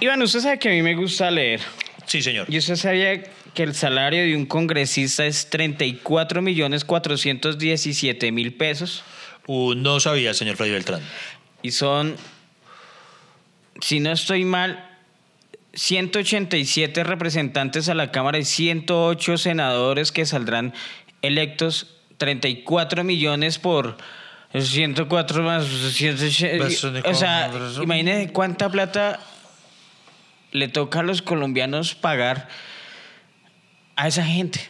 Iván, usted sabe que a mí me gusta leer. Sí, señor. ¿Y usted sabía que el salario de un congresista es 34 millones 417 mil pesos? Uh, no sabía, señor Freddy Beltrán. Y son, si no estoy mal, 187 representantes a la Cámara y 108 senadores que saldrán electos. 34 millones por 104 más 180. O sea, imagínese cuánta plata le toca a los colombianos pagar a esa gente.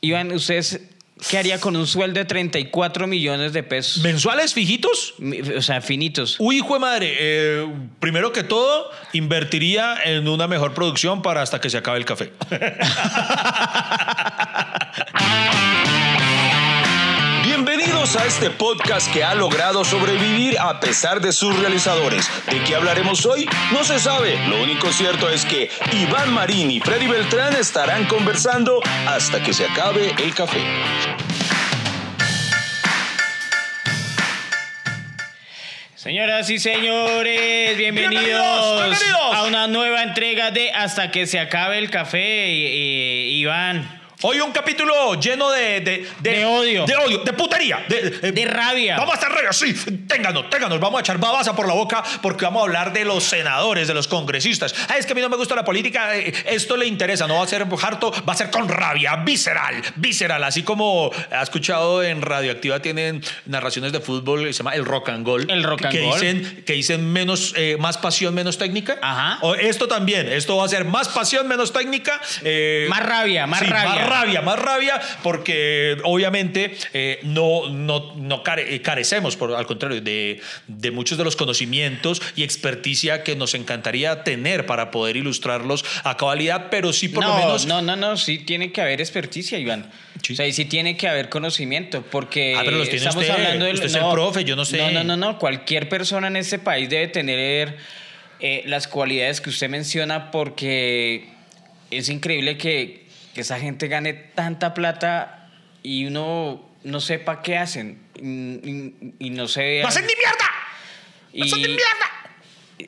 Iván, ¿ustedes qué haría con un sueldo de 34 millones de pesos? ¿Mensuales fijitos? O sea, finitos. Uy, hijo de madre. eh, primero que todo, invertiría en una mejor producción para hasta que se acabe el café. Bienvenidos a este podcast que ha logrado sobrevivir a pesar de sus realizadores. ¿De qué hablaremos hoy? No se sabe. Lo único cierto es que Iván Marín y Freddy Beltrán estarán conversando hasta que se acabe el café. Señoras y señores, bienvenidos, Bienvenidos, bienvenidos. a una nueva entrega de Hasta que se acabe el café. I- I- Iván, Hoy un capítulo lleno de... De, De odio. De odio, de putería. De, de rabia. Vamos a estar rabia, sí. Ténganos, ténganos. Vamos a echar babasa por la boca porque vamos a hablar de los senadores, de los congresistas. Ah, es que a mí no me gusta la política. eh, Esto le interesa. No va a ser harto, va a ser con rabia, visceral, visceral. Así como ha escuchado en Radioactiva, tienen narraciones de fútbol que se llama el rock and goal. El rock and que. Dicen, que dicen menos, eh, más pasión, menos técnica. Ajá. O esto también. Esto va a ser más pasión, menos técnica. eh, Más rabia, más rabia. Más rabia, más rabia, porque obviamente eh, no, no, no care- eh, carecemos, por, al contrario, de, de muchos de los conocimientos y experticia que nos encantaría tener para poder ilustrarlos a cabalidad, pero sí por no, lo menos... no, no, no, sí tiene que haber experticia, Iván. Sí. O sea, y sí tiene que haber conocimiento, porque Ah, pero los tiene estamos usted. hablando del Usted es el profe, yo no sé. No, no, no, no. Cualquier persona en este país debe tener eh, las cualidades que usted menciona, porque es increíble que, que esa gente gane tanta plata y uno no sepa qué hacen y, y- y no se ¡No hacen ni mierda! y- ¡No hacen ni mierda!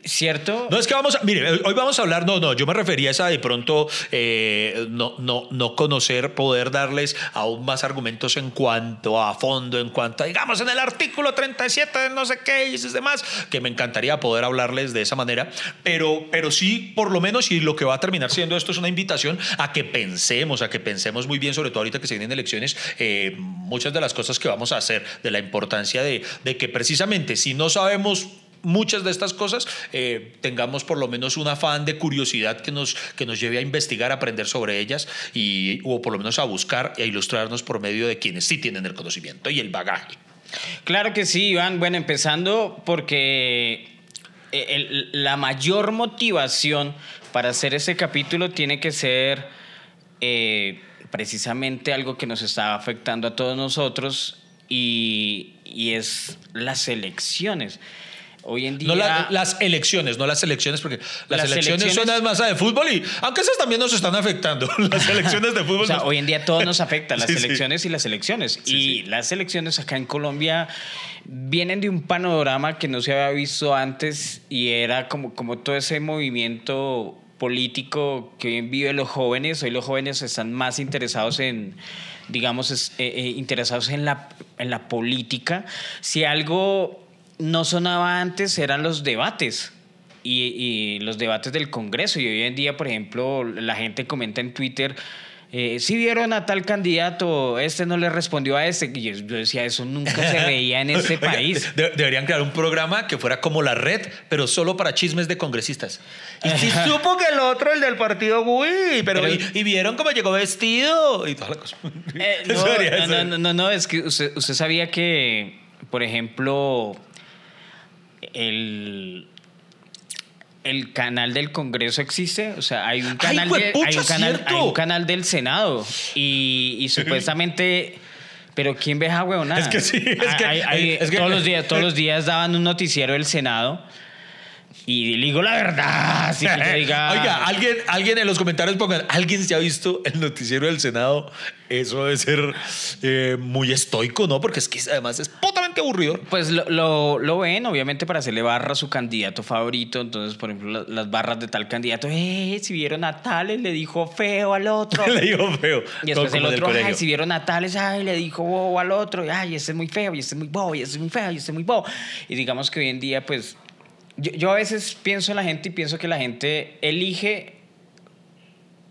¿Cierto? No es que vamos a, mire, hoy vamos a hablar, no, no, yo me refería a esa de pronto eh, no, no, no conocer, poder darles aún más argumentos en cuanto a fondo, en cuanto a, digamos, en el artículo 37 de no sé qué y demás, que me encantaría poder hablarles de esa manera, pero, pero sí, por lo menos, y lo que va a terminar siendo esto es una invitación a que pensemos, a que pensemos muy bien, sobre todo ahorita que se vienen elecciones, eh, muchas de las cosas que vamos a hacer, de la importancia de, de que precisamente si no sabemos muchas de estas cosas eh, tengamos por lo menos un afán de curiosidad que nos, que nos lleve a investigar, a aprender sobre ellas y, o por lo menos a buscar e ilustrarnos por medio de quienes sí tienen el conocimiento y el bagaje. Claro que sí, Iván. Bueno, empezando porque eh, la mayor motivación para hacer este capítulo tiene que ser eh, precisamente algo que nos está afectando a todos nosotros y, y es las elecciones. Hoy en día... No la- las elecciones, no las elecciones, porque las, Las elecciones, elecciones- son más de fútbol y aunque esas también nos están afectando, las elecciones de fútbol. O sea, nos- hoy en día todo nos afecta, las Sí, sí. elecciones y las elecciones. Sí, y sí. las elecciones acá en Colombia vienen de un panorama que no se había visto antes y era como, como todo ese movimiento político que hoy viven los jóvenes. Hoy los jóvenes están más interesados en, digamos, es- eh, eh, interesados en la, en la política. Si algo no sonaba antes eran los debates y, y los debates del Congreso. Y hoy en día, por ejemplo, la gente comenta en Twitter, eh, si vieron a tal candidato, este no le respondió a este. Y yo, decía, eso nunca se veía en este país. de- deberían crear un programa que fuera como la red, pero solo para chismes de congresistas. Y si supo que el otro, el del partido, uy, pero, Pero- y, y vieron cómo llegó vestido y toda la cosa. Eh, no, no, no, no, no, es que usted, usted sabía que, por ejemplo, el, el canal del Congreso existe. O sea, hay un canal, de- hay un canal, cierto! hay un canal del Senado. Y, y supuestamente. Pero ¿quién ve esa huevonada? Es que sí, es que- Hay- hay- es que- todos, los días, todos los días daban un noticiero del Senado. Y le digo la verdad. Así que diga. Oiga, alguien, alguien en los comentarios pongan, ¿alguien se ha visto el noticiero del Senado? Eso debe ser eh, muy estoico, ¿no? Porque es que además es potamente aburrido. Pues lo, lo, lo ven, obviamente, para hacerle barra a su candidato favorito. Entonces, por ejemplo, la- las barras de tal candidato, eh, si vieron a Tales, le dijo feo al otro. Le digo feo. Y después el otro, ay, si vieron a Tales, ay, le dijo bobo al otro, ay, ese es muy feo, y ese es muy bobo, y ese es muy feo, y ese es muy bobo. Y digamos que hoy en día, pues, yo, yo a veces pienso en la gente y pienso que la gente elige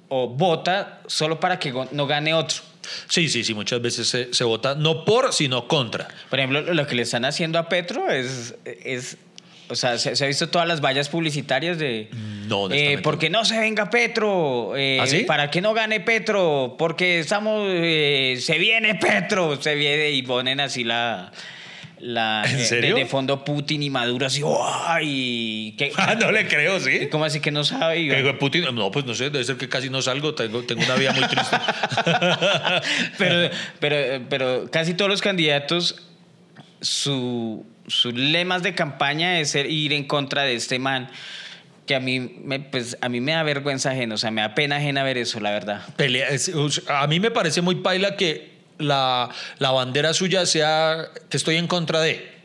o vota solo para que no gane otro. Sí, sí, sí, muchas veces se, se vota no por, sino contra. Por ejemplo, lo que le están haciendo a Petro es, es o sea, se, se ha visto todas las vallas publicitarias de... No, honestamente eh, porque no se venga Petro, eh, ¿Ah, sí? para que no gane Petro, porque estamos, eh, se viene Petro, se viene y ponen así la... la ¿En serio? De, de fondo Putin y Maduro así, ¡ay! ¿Qué, Ah, no le creo, sí. ¿Cómo así que no sabe? Que Putin, no, pues no sé, debe ser que casi no salgo, tengo, tengo una vida muy triste. pero, pero, pero casi todos los candidatos, su, sus lemas de campaña es ser- ir en contra de este man. Que a mí, me, pues, a mí me da vergüenza ajena, o sea, me da pena ajena ver eso, la verdad. Pelea- es- a mí me parece muy paila que la, la bandera suya sea que estoy en contra de.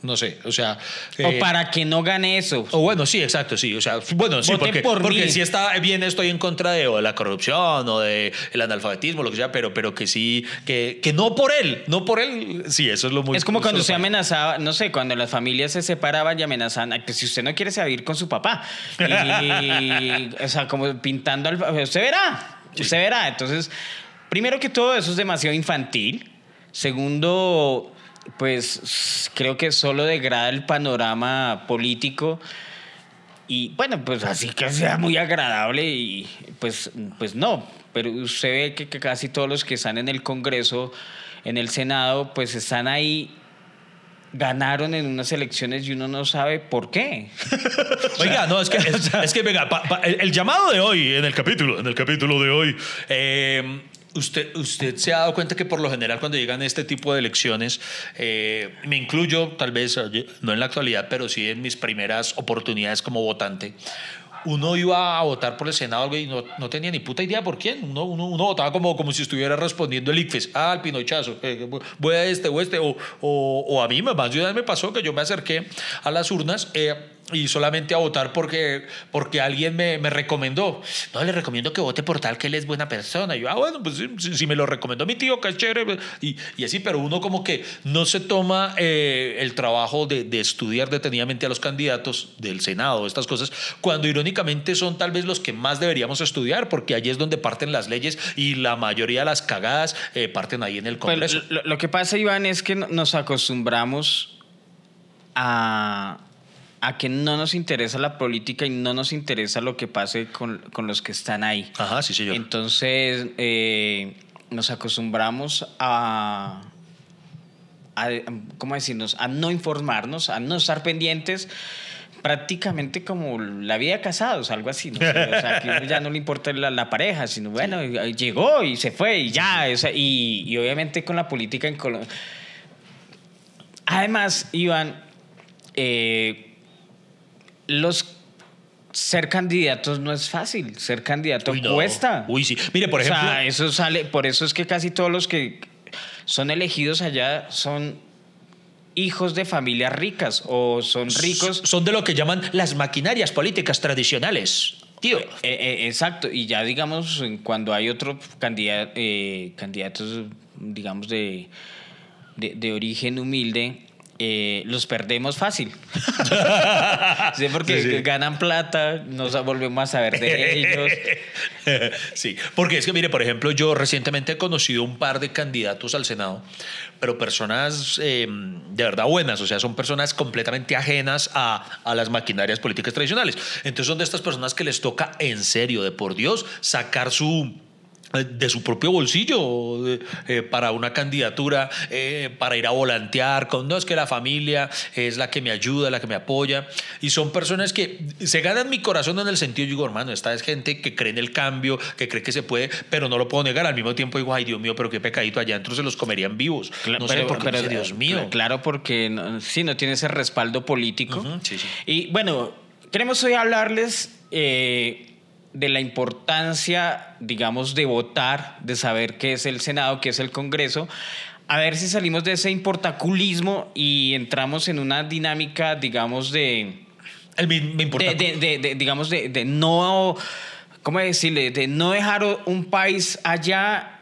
No sé, o sea. o eh, para que no gane eso. o bueno, sí, exacto, sí. O sea, bueno, sí, porque, por porque mí. si está bien, estoy en contra de, o de la corrupción o de el analfabetismo, lo que sea, pero, pero que sí, que, que no por él, no por él. Sí, eso es lo muy es como cuando se amenazaba, no sé, cuando las familias se separaban y amenazaban, "Ay, que si usted no quiere se va a ir con su papá. Y, o sea, como pintando al... Usted verá, usted verá. Entonces, primero que todo, eso es demasiado infantil. Segundo, pues creo que solo degrada el panorama político. Y bueno, pues así que sea muy agradable y pues, pues no. Pero usted ve que, casi todos los que están en el Congreso, en el Senado, pues están ahí, ganaron en unas elecciones y uno no sabe por qué. Oiga, no, es que, es, es que venga, el, el llamado de hoy, en el capítulo, en el capítulo de hoy, eh, usted, usted se ha dado cuenta que por lo general cuando llegan este tipo de elecciones, eh, me incluyo, tal vez, no en la actualidad, pero sí en mis primeras oportunidades como votante, uno iba a votar por el Senado y no, no tenía ni puta idea por quién. Uno, uno, uno votaba como, como si estuviera respondiendo el ICFES. Ah, el pinochazo. eh, voy a este o este. O, o, o a mí más de una vez me pasó que yo me acerqué a las urnas eh, y solamente a votar porque, porque alguien me, me recomendó. No, le recomiendo que vote por tal que él es buena persona. Y yo, ah, bueno, pues si, si me lo recomendó mi tío, que es chévere. pues, Y, y así, pero uno como que no se toma eh, el trabajo de, de estudiar detenidamente a los candidatos del Senado, estas cosas, cuando irónicamente son tal vez los que más deberíamos estudiar, porque allí es donde parten las leyes y la mayoría de las cagadas eh, parten ahí en el Pues, Congreso. lo, lo que pasa, Iván, es que no- nos acostumbramos a, a que no nos interesa la política y no nos interesa lo que pase con, con los que están ahí. Ajá, sí, señor. Entonces, eh, nos acostumbramos a, a, ¿cómo decirnos? A no informarnos, a no estar pendientes prácticamente como la vida de casados, algo así. No o sea, que ya no le importa la, la pareja, sino bueno, llegó y se fue y ya. o sea, y, y obviamente con la política en Colombia. Además, Iván, eh, los ser candidatos no es fácil. Ser candidato Uy, no. cuesta. Uy, sí. Mire, por O ejemplo. sea, eso sale, por eso es que casi todos los que son elegidos allá son hijos de familias ricas o son ricos. Son de lo que llaman las maquinarias políticas tradicionales. Tío. Eh, eh, exacto, y ya digamos, cuando hay otros candidatos, digamos, de, de, de origen humilde, eh, los perdemos fácil. sí, porque Sí, sí. ganan plata, nos volvemos a saber de ellos. sí, porque es que, mire, por ejemplo, yo recientemente he conocido un par de candidatos al Senado, pero personas eh, de verdad buenas, o sea, son personas completamente ajenas a, a las maquinarias políticas tradicionales. Entonces son de estas personas que les toca en serio, de por Dios, sacar su de su propio bolsillo eh, para una candidatura, eh, para ir a volantear, con no es que la familia es la que me ayuda, la que me apoya, y son personas que se ganan mi corazón en el sentido, yo digo, hermano, esta es gente que cree en el cambio, que cree que se puede, pero no lo puedo negar, al mismo tiempo digo, ay Dios mío, pero qué pecadito allá adentro se los comerían vivos. Cla- no sé por qué, no sé, Dios mío. cl- Claro, porque no, sí, no tiene ese respaldo político. Sí, sí. Y bueno, queremos hoy hablarles eh, de la importancia, digamos, de votar, de saber qué es el Senado, qué es el Congreso, a ver si salimos de ese importaculismo y entramos en una dinámica, digamos, de... El, me, importa. de, de- de- de- digamos, de, de no, ¿cómo decirle? De no dejar un país allá,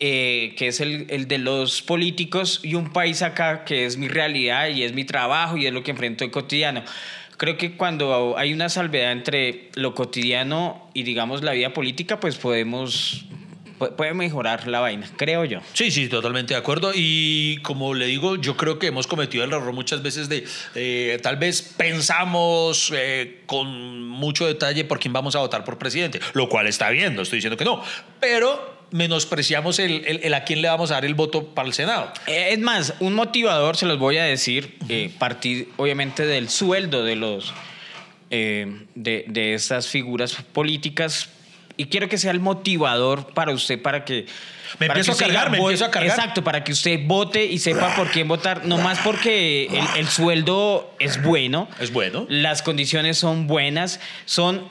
eh, que es el, el de los políticos, y un país acá, que es mi realidad y es mi trabajo y es lo que enfrento el cotidiano. Creo que cuando hay una salvedad entre lo cotidiano y, digamos, la vida política, pues podemos, pu- puede mejorar la vaina, creo yo. Sí, sí, totalmente de acuerdo. Y como le digo, yo creo que hemos cometido el error muchas veces de eh, tal vez pensamos eh, con mucho detalle por quién vamos a votar por presidente, lo cual está bien, no estoy diciendo que no, pero menospreciamos el, el- el a quién le vamos a dar el voto para el Senado. Eh, Es más, un motivador, se los voy a decir, eh, partir obviamente del sueldo de los eh, de, de estas figuras políticas. Y quiero que sea el motivador para usted, para que. Me para empiezo que a cargar, me empiezo a cargar. Exacto, para que usted vote y sepa por quién votar. No más porque el, el sueldo es bueno. Es bueno. Las condiciones son buenas. Son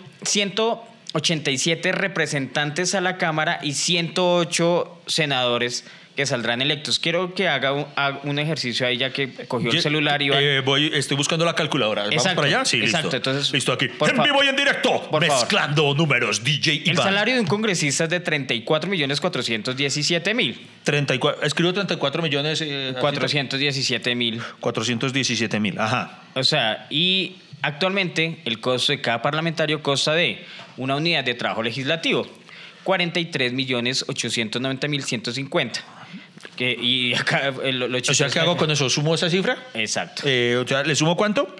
187 representantes a la Cámara y 108 senadores que saldrán electos. Quiero que haga un, haga un ejercicio ahí ya que cogió el celular y eh, voy, estoy buscando la calculadora. ¿Vamos Exacto, para allá? Sí, exacto, listo. entonces, listo aquí. en vivo y en directo. por favor. mezclando números, DJ el Iván. salario de un congresista es de 34 millones 417 mil. 34, escribo 34 millones. eh, así, 417 mil. 417 mil. Ajá. O sea, y actualmente el costo de cada parlamentario consta de una unidad de trabajo legislativo, 43 millones 890 mil 150. Que, y acá eh, lo, lo O sea, ¿qué hago con eso? ¿Sumo esa cifra? Exacto. Eh, o sea, ¿le sumo cuánto?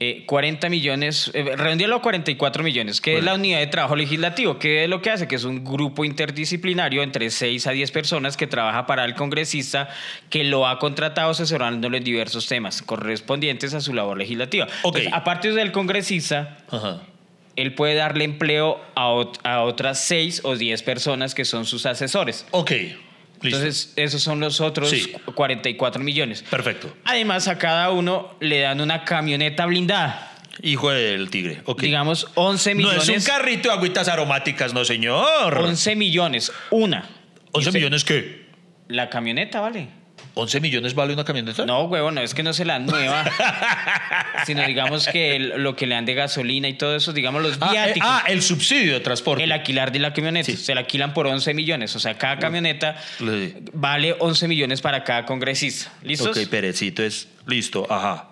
Eh, 40 millones, eh, redondealo a 44 millones, que es la unidad de trabajo legislativo, que es lo que hace, que es un grupo interdisciplinario entre 6 a 10 personas que trabaja para el congresista que lo ha contratado asesorándolo en diversos temas correspondientes a su labor legislativa. Ok. Entonces, aparte del congresista, Ajá. él puede darle empleo a, ot- a otras 6 o 10 personas que son sus asesores. Ok. Listo. Entonces, esos son los otros Sí. 44 millones. Perfecto. Además, a cada uno le dan una camioneta blindada. Hijo del tigre. Ok. Digamos 11 no millones. es un carrito de agüitas aromáticas, no, señor. 11 millones, una. ¿11 Y usted- millones qué? La camioneta, ¿vale? ¿11 millones vale una camioneta? No, huevo, no es que no se la nueva, sino digamos que el- lo que le dan de gasolina y todo eso, digamos los Ah, eh, viáticos. ah, el subsidio de transporte. el alquilar de la camioneta, se la alquilan por 11 millones. O sea, cada camioneta Le- vale 11 millones para cada congresista. ¿Listos? Ok, Perecito es listo. Ajá.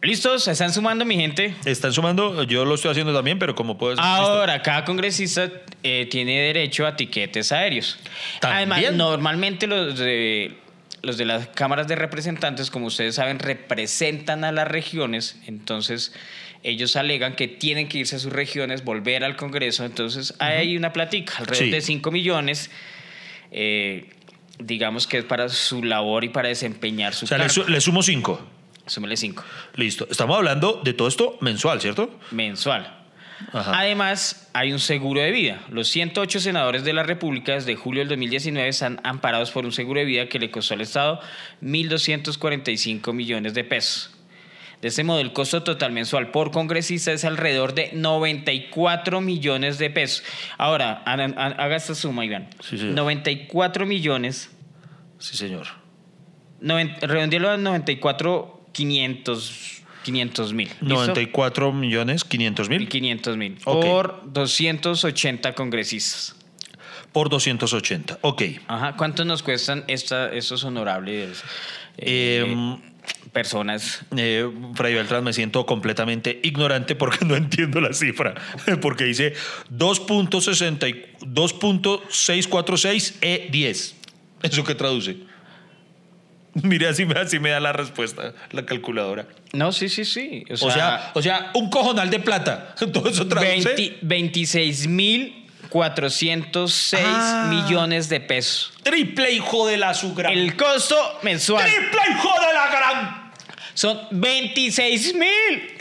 ¿Listos? ¿Se están sumando, mi gente? ¿Están sumando? Yo lo estoy haciendo también, pero como puedes. Ahora, cada congresista eh, tiene derecho a tiquetes aéreos. ¿También? Además, normalmente los los de las cámaras de representantes, como ustedes saben, representan a las regiones. Entonces, ellos alegan que tienen que irse a sus regiones, volver al Congreso. Entonces, hay una platica, alrededor Sí. de 5 millones. eh, digamos que es para su labor y para desempeñar su O sea, cargo. le sumo 5. Súmele 5. Listo. Estamos hablando de todo esto mensual, ¿cierto? mensual. Ajá. Además, hay un seguro de vida. Los 108 senadores de la República desde julio del 2019 están amparados por un seguro de vida que le costó al Estado 1.245 millones de pesos. De este modo, el costo total mensual por congresista es alrededor de 94 millones de pesos. Ahora, ha- ha- haga esta suma, Iván. Sí, sí. 94 millones, Sí, señor. redondealo a 94, 500 500 mil. 94 millones 500 mil 500 mil. Ok. Por 280 congresistas. por 280. Ok. Ajá. ¿Cuánto nos cuestan esta, estos honorables Eh, eh, personas? Eh, Fray Beltrán, me siento completamente ignorante porque no entiendo la cifra. Porque dice 2.60 y- 2.646 E10. ¿Eso qué traduce? Mire, así me, así me da la respuesta la calculadora. No, sí, sí, sí. O O sea, o sea, un cojonal de plata. Todo eso traduce. 20 26 mil 406 Ah. millones de pesos. Triple hijo de la su gran. El costo mensual Triple hijo de la gran. son 26 mil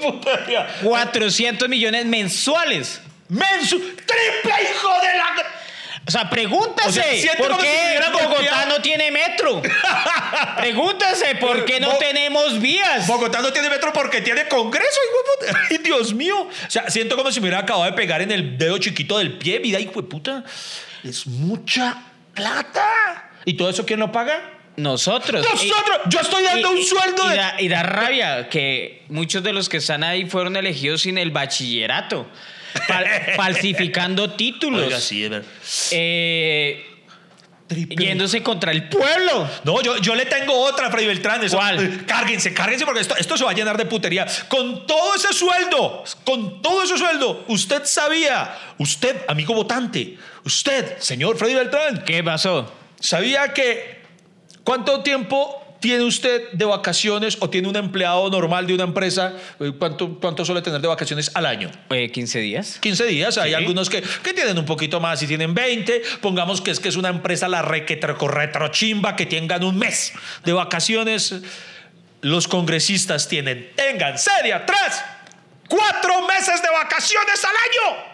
Puta mía. 400 millones mensuales. Mensu. Triple hijo de la gran. O sea, pregúntase O sea, siente por qué Bogotá no tiene metro. pregúntase por qué no Bo- tenemos vías. Bogotá no tiene metro porque tiene congreso, hijo. Ay, Dios mío. O sea, siento como si me hubiera acabado de pegar en el dedo chiquito del pie. Vida, hijo de puta. Es mucha plata. ¿Y todo eso quién lo paga? Nosotros. Nosotros. Yo estoy dando un sueldo y de- da, y da rabia que muchos de los que están ahí fueron elegidos sin el bachillerato, fal- falsificando títulos, Oiga, sí, es verdad. eh, Triple. yéndose contra el pueblo. No, yo, yo le tengo otra, Freddy Beltrán. Eso- ¿Cuál? eh, Cárguense, cárguense porque esto, esto se va a llenar de putería. Con todo ese sueldo, con todo ese sueldo, usted sabía, usted, amigo votante, usted, señor Freddy Beltrán, ¿Qué pasó? sabía que cuánto tiempo tiene usted de vacaciones o tiene un empleado normal de una empresa, eh, cuánto, cuánto suele tener de vacaciones al año. Eh, ¿15 días? 15 días, hay Sí. algunos que, que tienen un poquito más y tienen 20. Pongamos que es que es una empresa la requetro chimba que tengan un mes de vacaciones. Los congresistas tienen, tengan serie atrás, cuatro meses de vacaciones al año.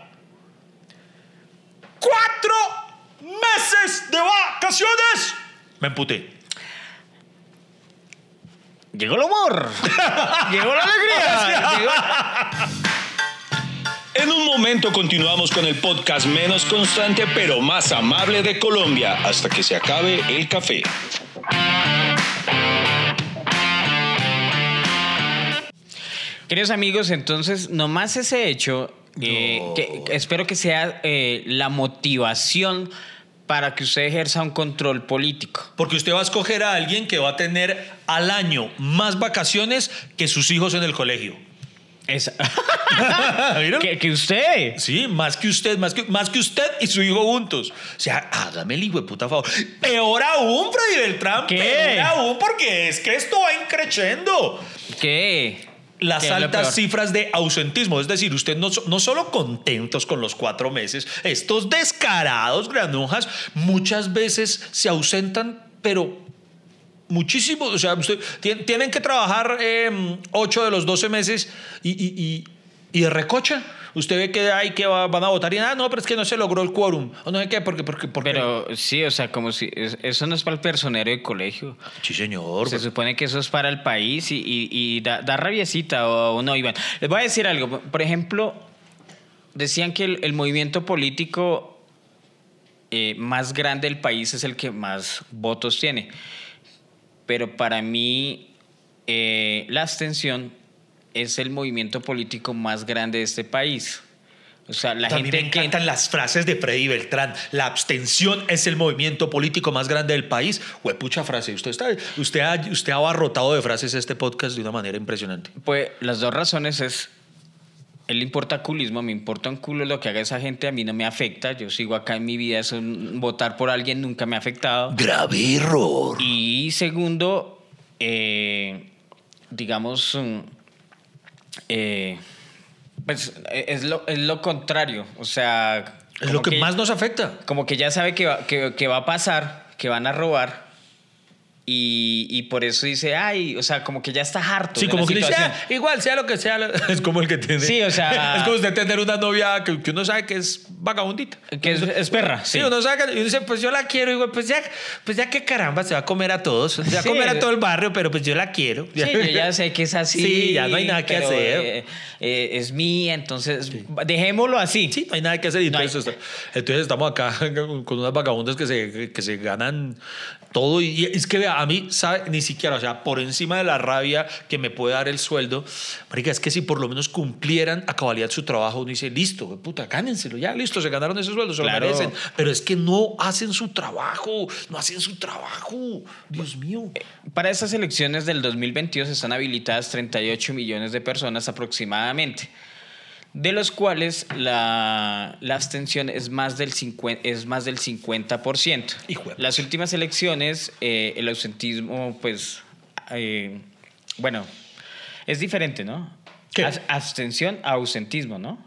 ¡Cuatro meses de vacaciones! Me emputé. Llegó el humor. Llegó la alegría. Llegó- En un momento continuamos con el podcast menos constante pero más amable de Colombia hasta que se acabe el café. Queridos amigos, entonces, nomás ese hecho, eh, No. que, que espero que sea eh, la motivación para que usted ejerza un control político. Porque usted va a escoger a alguien que va a tener al año más vacaciones que sus hijos en el colegio. Es- ¿Vieron? que, que usted. Sí, más que usted, más que, más que usted y su hijo juntos. O sea, hágame el hijo de puta favor. Peor aún, Freddy Beltrán. ¿Qué? Peor aún, porque es que esto va increciendo. ¿Qué? Las ¿Qué es lo altas cifras de ausentismo. Es decir, usted no, no solo contentos con los cuatro meses, estos descarados granujas muchas veces se ausentan, pero muchísimo. O sea, usted, tien- tienen que trabajar eh, ocho de los 12 meses y, y, y, y de recocha. Usted ve que hay que va- van a votar y nada, no, pero es que no se logró el quórum. O no sé qué, porque, porque, porque. Pero sí, o sea, como si es- eso no es para el personero de colegio. Sí, señor. Se supone que eso es para el país y, y- y da, da rabiecita o, o no, Iván. Les voy a decir algo. Por ejemplo, decían que el, el movimiento político eh, más grande del país es el que más votos tiene. Pero para mí, eh, la abstención es el movimiento político más grande de este país. O sea, la mí gente me que... encantan las frases de Freddy Beltrán. La abstención es el movimiento político más grande del país. Huepucha frase. Usted, está, usted, ha, usted ha abarrotado de frases este podcast de una manera impresionante. Pues las dos razones es, él le importa culismo, me importa un culo lo que haga esa gente, a mí no me afecta, yo sigo acá en mi vida, eso, votar por alguien nunca me ha afectado. Grave error. Y segundo, eh, digamos, mm, eh, pues es lo, es lo contrario, o sea... Es lo que, más nos afecta. Como que ya sabe que va, que, que va a pasar, que van a robar. Y, y por eso dice, ay, o sea, como que ya está harto. Sí, de como la que dice. "Ah, igual sea lo que sea. lo-". Es como el que tiene. Sí, o sea- Es como usted tener una novia que, que uno sabe que es vagabundita. Que es, es perra, Sí, sí. uno sabe que y uno dice, pues yo la quiero. Y digo, pues ya, pues ya que caramba, se va a comer a todos. Se va a Sí. comer a todo el barrio, pero pues yo la quiero. Sí, yo ya sé que es así. Sí, ya no hay nada que hacer. eh, eh, es mía, entonces dejémoslo así. Sí, no hay nada que hacer. Y No hay- entonces, entonces estamos acá con unas vagabundas que se, que se ganan todo. Y, es que vea, a mí, ¿sabe? Ni siquiera, o sea, por encima de la rabia que me puede dar el sueldo, marica, es que si por lo menos cumplieran a cabalidad su trabajo, uno dice, listo, puta, gánenselo, ya, listo, se ganaron ese sueldo, se lo merecen. Pero es que no hacen su trabajo, no hacen su trabajo. Dios mío. Para estas elecciones del 2022 están habilitadas 38 millones de personas aproximadamente, de los cuales la, la abstención es más del, 50, es más del 50%. Hijo de Las últimas elecciones, eh, el ausentismo, pues, eh, bueno, es diferente, ¿no? ¿Qué? Abstención a ausentismo, ¿no?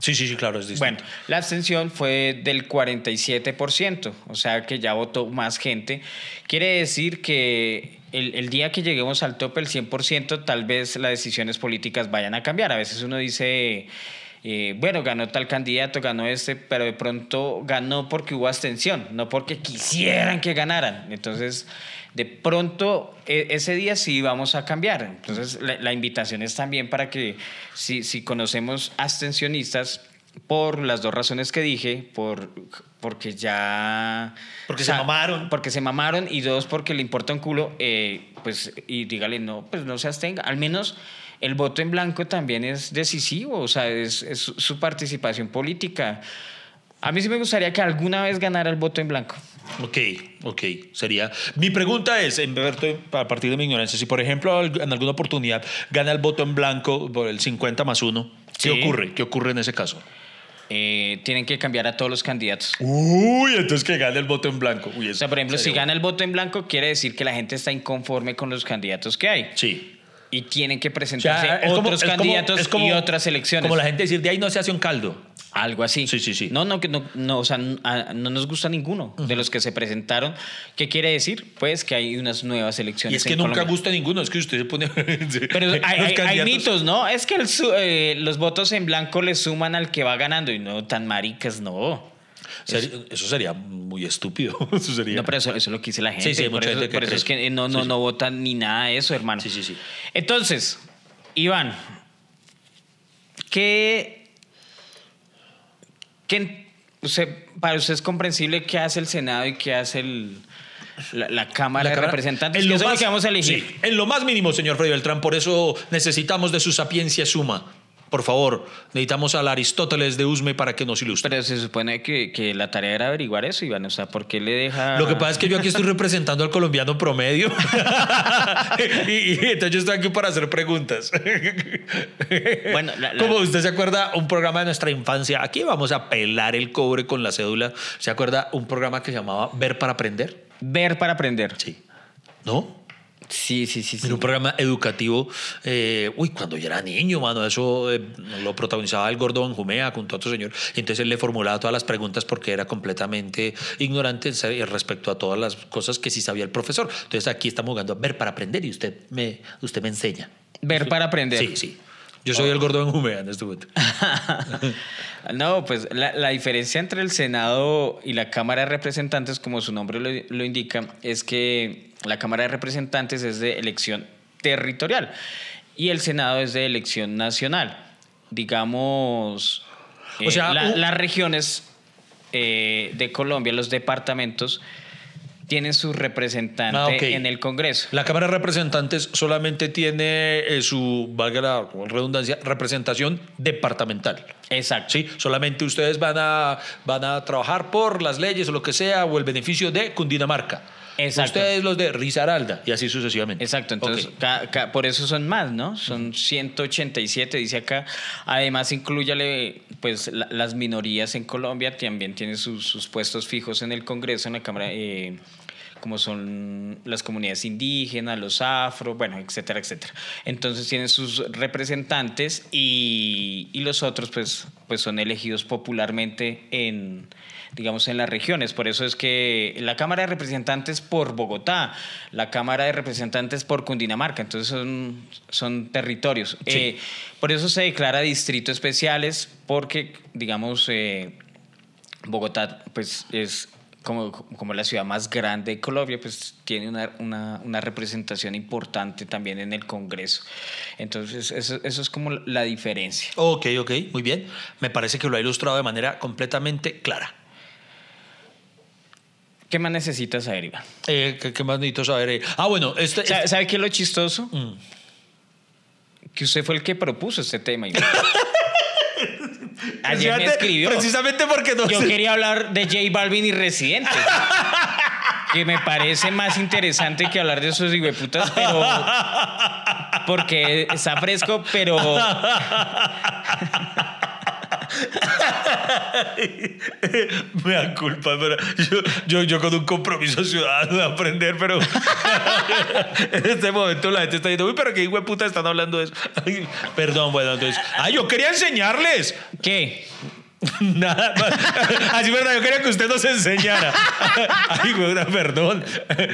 Sí, sí, sí, claro, es distinto. Bueno, la abstención fue del 47%, o sea que ya votó más gente. Quiere decir que el, el día que lleguemos al tope, el 100%, tal vez las decisiones políticas vayan a cambiar. A veces uno dice, eh, bueno, ganó tal candidato, ganó este, pero de pronto ganó porque hubo abstención, no porque quisieran que ganaran. Entonces, de pronto e- ese día sí vamos a cambiar. Entonces, la, la invitación es también para que si, si conocemos abstencionistas, por las dos razones que dije, por, porque ya... Porque se mamaron. Porque se mamaron y dos, porque le importa un culo, eh, pues, y dígale, no, pues no se abstenga. Al menos el voto en blanco también es decisivo, o sea, es, es su participación política. A mí sí me gustaría que alguna vez ganara el voto en blanco. Ok, ok, sería. Mi pregunta es, en a partir de mi ignorancia, si por ejemplo en alguna oportunidad gana el voto en blanco por el 50 más 1, ¿qué Sí. ocurre? ¿Qué ocurre en ese caso? Eh, tienen que cambiar a todos los candidatos. Uy, entonces que gane el voto en blanco. Uy, O sea, por ejemplo, si gana el voto en blanco, quiere decir que la gente está inconforme con los candidatos que hay. Sí. Y tienen que O sea, presentarse es como- otros como- candidatos como- y otras elecciones. Como la gente decir, de ahí no se hace un caldo. Algo así. Sí, sí, sí. No, no, que no, no, o sea, no nos gusta ninguno de los que se presentaron. ¿Qué quiere decir? Pues que hay unas nuevas Y elecciones. es que en nunca Colombia. gusta ninguno, es que usted se pone... Pero hay, mitos, ¿no? Es que el eh, los votos en blanco le suman al que va ganando y no tan maricas, no. Sería- Eso sería muy estúpido. Eso sería... No, pero eso, eso es lo que dice la gente. Sí, sí, por eso, gente por eso es que eso. no, no, sí. no votan ni nada de eso, hermano. Sí, sí, sí. Entonces, Iván, ¿qué, qué usted- para usted es comprensible qué hace el Senado y qué hace el, la, la Cámara La de Cámara- Representantes? en lo más- que vamos a elegir. sí, en lo más mínimo, señor Freddy Beltrán, por eso necesitamos de su sapiencia suma. Por favor, necesitamos al Aristóteles de Usme para que nos ilustre. Pero se supone que, que la tarea era averiguar eso, Iván. O sea, ¿por qué le deja...? Lo que pasa es que yo aquí estoy representando al colombiano promedio. y, y entonces yo estoy aquí para hacer preguntas. Bueno, la- la- Como usted se acuerda, un programa de nuestra infancia, aquí vamos a pelar el cobre con la cédula. ¿Se acuerda un programa que se llamaba Ver para Aprender? Ver para aprender. Sí. ¿No? Sí, sí, sí. sí. Era un programa educativo. eh, uy, cuando yo era niño, mano, eso eh, lo protagonizaba el gordo Benjumea junto a otro señor. Y entonces él le formulaba todas las preguntas porque era completamente ignorante en- respecto a todas las cosas que sí sabía el profesor. Entonces aquí estamos jugando a ver para aprender y usted me, usted me enseña. Ver para aprender. Sí, sí. Yo soy el gordo Benjumea en este momento. No, pues la, la diferencia entre el Senado y la Cámara de Representantes, como su nombre lo, lo indica, es que la Cámara de Representantes es de elección territorial y el Senado es de elección nacional. Digamos, O sea, eh, la- las regiones eh, de Colombia, los departamentos, tienen su representante Ah, en el Congreso. La Cámara de Representantes solamente tiene eh, su, valga la redundancia, representación departamental. Exacto. Sí, solamente ustedes van a, van a trabajar por las leyes o lo que sea o el beneficio de Cundinamarca. Exacto. Ustedes los de Risaralda y así sucesivamente. Exacto, entonces Ok. ca- ca- por eso son más, ¿no? Son 187, dice acá. Además, incluyale pues la- las minorías en Colombia, también tienen sus, sus puestos fijos en el Congreso, en la Cámara, eh, como son las comunidades indígenas, los afro, bueno, etcétera, etcétera. Entonces tienen sus representantes y, y los otros pues, pues son elegidos popularmente en digamos, en las regiones. Por eso es que la Cámara de Representantes por Bogotá, la Cámara de Representantes por Cundinamarca, entonces son, son territorios. Sí. Eh, por eso se declara distritos especiales, porque, digamos, eh, Bogotá, pues, es como, como la ciudad más grande de Colombia, pues tiene una, una, una representación importante también en el Congreso. Entonces, eso, eso es como la diferencia. Ok, ok, muy bien. Me parece que lo ha ilustrado de manera completamente clara. ¿Qué más necesitas saber, Iván? Eh, ¿qué, qué más necesito saber? Eh, Ah, bueno, este, ¿Sabe, este- sabe qué es lo chistoso? Mm. Que usted fue el que propuso este tema. Iván. Ayer me Precisamente- escribió. Precisamente porque no Yo sé- quería hablar de J Balvin y Residente. que me parece más interesante que hablar de esos hijueputas, pero. Porque está fresco, pero. Me da culpa, pero yo, yo, yo con un compromiso ciudadano de aprender, pero en este momento la gente está diciendo, uy, pero qué hijo de puta están hablando de eso. Ay, perdón, bueno, entonces, ah, yo quería enseñarles. ¿Qué? Nada más. Así, verdad, yo quería que usted nos enseñara. Ay, güey, perdón.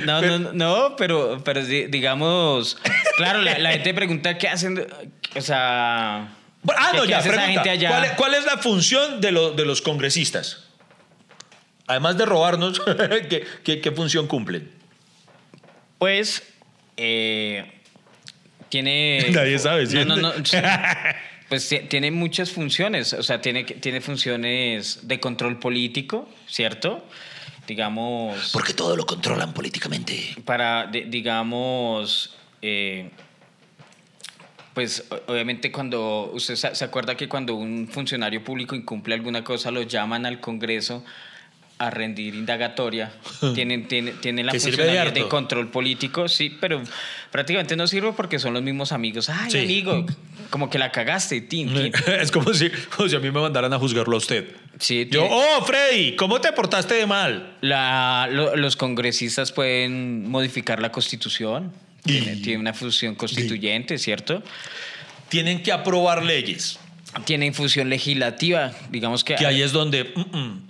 No, no, no, no, pero, pero di- digamos. Claro, la, la gente pregunta qué hacen. O sea. Ah, ¿qué- no, ya, pregunta. allá? ¿Cuál, es- cuál es la función de, lo- de los congresistas? Además de robarnos, ¿qué, qué, qué función cumplen? Pues, eh, Tiene. Nadie sabe, ¿sí? No, no, no. Pues ti- tiene muchas funciones. O sea, tiene, tiene funciones de control político, ¿cierto? Digamos. Porque todo lo controlan políticamente. para, di- digamos, eh, pues obviamente cuando usted se, acuerda que cuando un funcionario público incumple alguna cosa, lo llaman al Congreso a rendir indagatoria. Tienen, tienen, tienen la de funcionalidad de, control político, sí, pero prácticamente no sirve porque son los mismos amigos. Ay, Sí. amigo, como que la cagaste, tin, tin. Es como si, como si a mí me mandaran a juzgarlo a usted. Sí, Yo, oh, Freddy, ¿cómo te portaste de mal? La- lo- los congresistas pueden modificar la constitución. Tiene, Y- tiene una función constituyente, ¿cierto? Tienen que aprobar leyes. Tienen función legislativa. Digamos que. Que ahí es donde, mm, mm,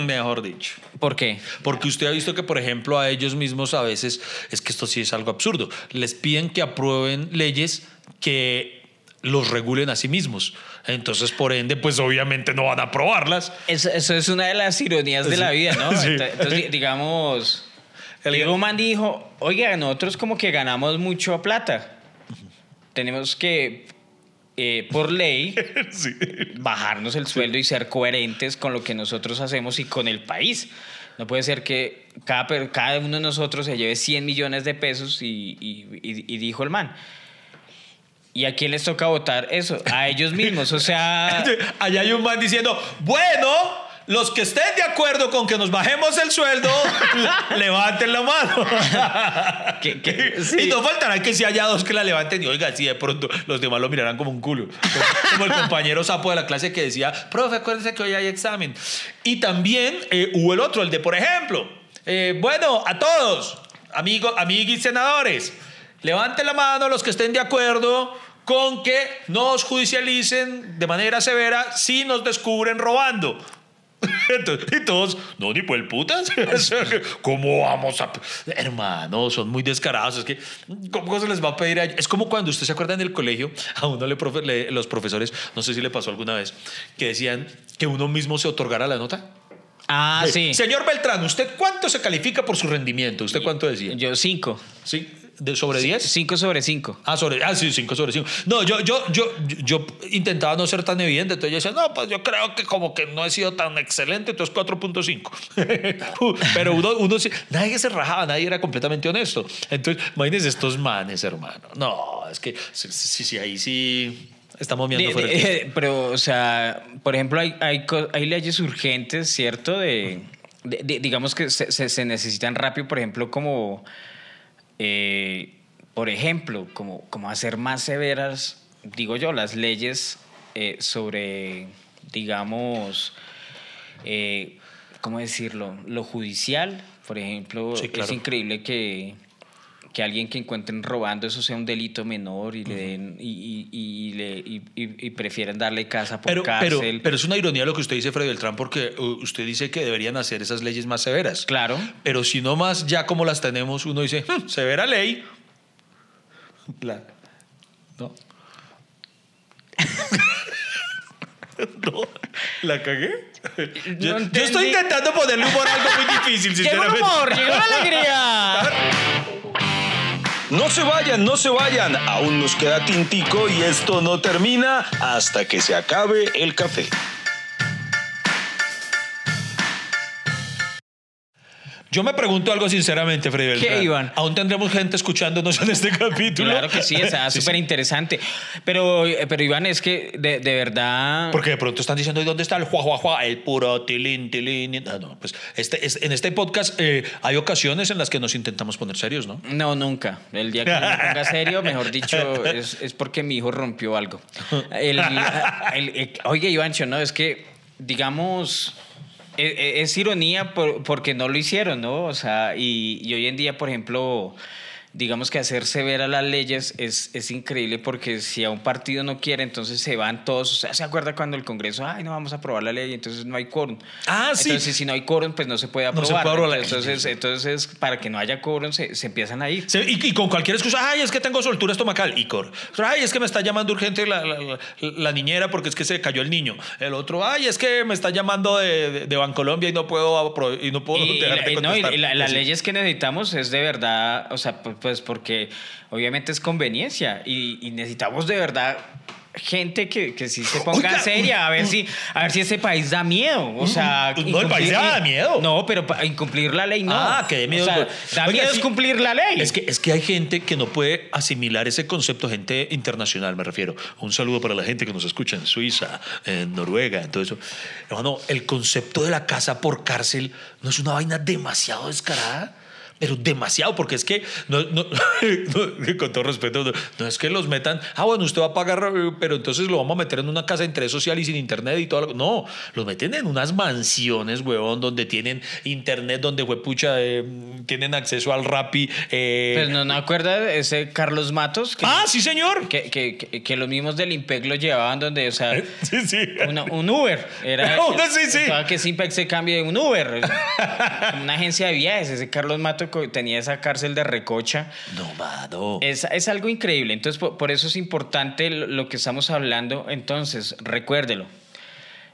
mm, mejor dicho. ¿Por qué? Porque usted ha visto que, por ejemplo, a ellos mismos a veces, es que esto sí es algo absurdo, les piden que aprueben leyes que los regulen a sí mismos. Entonces, por ende, pues obviamente no van a aprobarlas. Eso, eso es una de las ironías de la vida, ¿no? Sí. Entonces, di- digamos. El- Diego Man dijo: Oiga, nosotros como que ganamos mucho plata. Tenemos que, eh, por ley, Sí. bajarnos el sueldo y ser coherentes con lo que nosotros hacemos y con el país. No puede ser que cada, uno de nosotros se lleve 100 millones de pesos y, y- y- y dijo el man. ¿Y a quién les toca votar eso? A ellos mismos. O sea, Allá hay un man diciendo, bueno, los que estén de acuerdo con que nos bajemos el sueldo, levanten la mano. que- Y no faltará que si haya dos que la levanten y oiga, si de pronto los demás lo mirarán como un culo. Como, el compañero sapo de la clase que decía, profe, acuérdese que hoy hay examen. Y también eh, hubo el otro, el de, por ejemplo, eh, bueno, a todos, amigos, amiguis senadores, levanten la mano los que estén de acuerdo con que nos judicialicen de manera severa si nos descubren robando. Y todos, no, ni el putas. ¿Cómo vamos a.? Hermano, son muy descarados. Es que, ¿cómo se les va a pedir a ellos? Es como cuando usted se acuerda en el colegio, a uno le, profe- le- los profesores, no sé si le pasó alguna vez, que decían que uno mismo se otorgara la nota. Ah, sí. Señor Beltrán, ¿usted cuánto se califica por su rendimiento? ¿Usted cuánto decía? Yo cinco. ¿Sí? ¿De sobre 10? Cinco sobre cinco. Ah, sobre, ah, sí, 5 sobre 5. No, yo, yo, yo, yo intentaba no ser tan evidente, entonces yo decía, no, pues yo creo que como que no he sido tan excelente, entonces 4.5. Pero uno, uno nadie se rajaba, nadie era completamente honesto. Entonces, imagínense estos manes, hermano. No, es que sí, sí, sí, ahí sí estamos viendo fuera de- eh, pero, o sea, por ejemplo, hay, hay, hay leyes urgentes, ¿cierto? De, de- de- digamos que se, se- se necesitan rápido, por ejemplo, como, eh, por ejemplo, como, como hacer más severas, digo yo, las leyes eh, sobre, digamos, eh, ¿cómo decirlo? Lo judicial, por ejemplo, Sí, claro. es increíble que que alguien que encuentren robando eso sea un delito menor y le den y, y, y le, y, y- y prefieren darle casa por Pero, pero, cárcel. pero es una ironía lo que usted dice, Freddy Beltrán, porque usted dice que deberían hacer esas leyes más severas. Claro. Pero si no más, ya como las tenemos, uno dice, "Hmm, severa ley. La- ¿No? no, ¿La cagué? Yo, estoy intentando ponerle humor a algo muy difícil, Llegó el sinceramente. humor, llegó la alegría. No se vayan, no se vayan. Aún nos queda tintico y esto no termina hasta que se acabe el café. Yo me pregunto algo sinceramente, Freddy ¿Qué. Iván? ¿Aún tendremos gente escuchándonos en este capítulo? Claro que sí, está súper sí. interesante. Pero, pero Iván, es que de, de verdad. Porque de pronto están diciendo, ¿y dónde está el juá, juá, juá? El puro tilín, tilín. No, pues este, es- en este podcast eh, hay ocasiones en las que nos intentamos poner serios, ¿no? No, nunca. El día que me ponga serio, mejor dicho, es, es porque mi hijo rompió algo. El- el- el- oye, Ivancho, no, es que, digamos, es, ironía por- porque no lo hicieron, ¿no? O sea, y, y hoy en día, por ejemplo, digamos que hacer severas las leyes es, es increíble porque si a un partido no quiere, entonces se van todos. O sea, ¿se acuerda cuando el Congreso, ay, no vamos a aprobar la ley, entonces no hay quórum? Ah, sí. Entonces, si no hay quórum, pues no se puede No se aprobar. puede aprobar la- entonces, entonces, para que no haya quórum, se, se empiezan a ir. Y, y con cualquier excusa, ay, es que tengo soltura estomacal, Icor. Ay, es que me está llamando urgente la, la- la- la niñera porque es que se cayó el niño. El otro, ay, es que me está llamando de, de, de Bancolombia y no puedo, y no puedo Y, no, y la- leyes que necesitamos es de verdad, o sea, por, pues porque obviamente es conveniencia y, y necesitamos de verdad gente que, que sí se ponga Oiga, seria a ver si a ver si ese país da miedo o sea Mm, no, el país da miedo. no pero incumplir la ley no Ah, que miedo. o sea, da Oiga, miedo es cumplir la ley Es que, es que hay gente que no puede asimilar ese concepto, gente internacional me refiero. Un saludo para la gente que nos escucha en Suiza, en Noruega, en todo eso. Hermano, el concepto de la casa por cárcel no es una vaina demasiado descarada. Pero demasiado, porque es que, no, no- no, con todo respeto, no, es que los metan, ah, bueno, usted va a pagar, pero entonces lo vamos a meter en una casa de interés social y sin internet y todo. lo- No, los meten en unas mansiones, huevón, donde tienen internet, donde, huepucha, eh, tienen acceso al Rappi. eh, pues no no acuerdas de ese Carlos Matos que, Ah, sí, señor. que, que, que- que los mismos del IMPEC lo llevaban donde o sea Sí, sí. una- un Uber era sí, sí. que Simpex se cambie de un Uber una agencia de viajes ese Carlos Matos tenía esa cárcel de recocha No, mano. Es, es algo increíble. Entonces, por, por eso es importante lo que estamos hablando. Entonces, recuérdelo.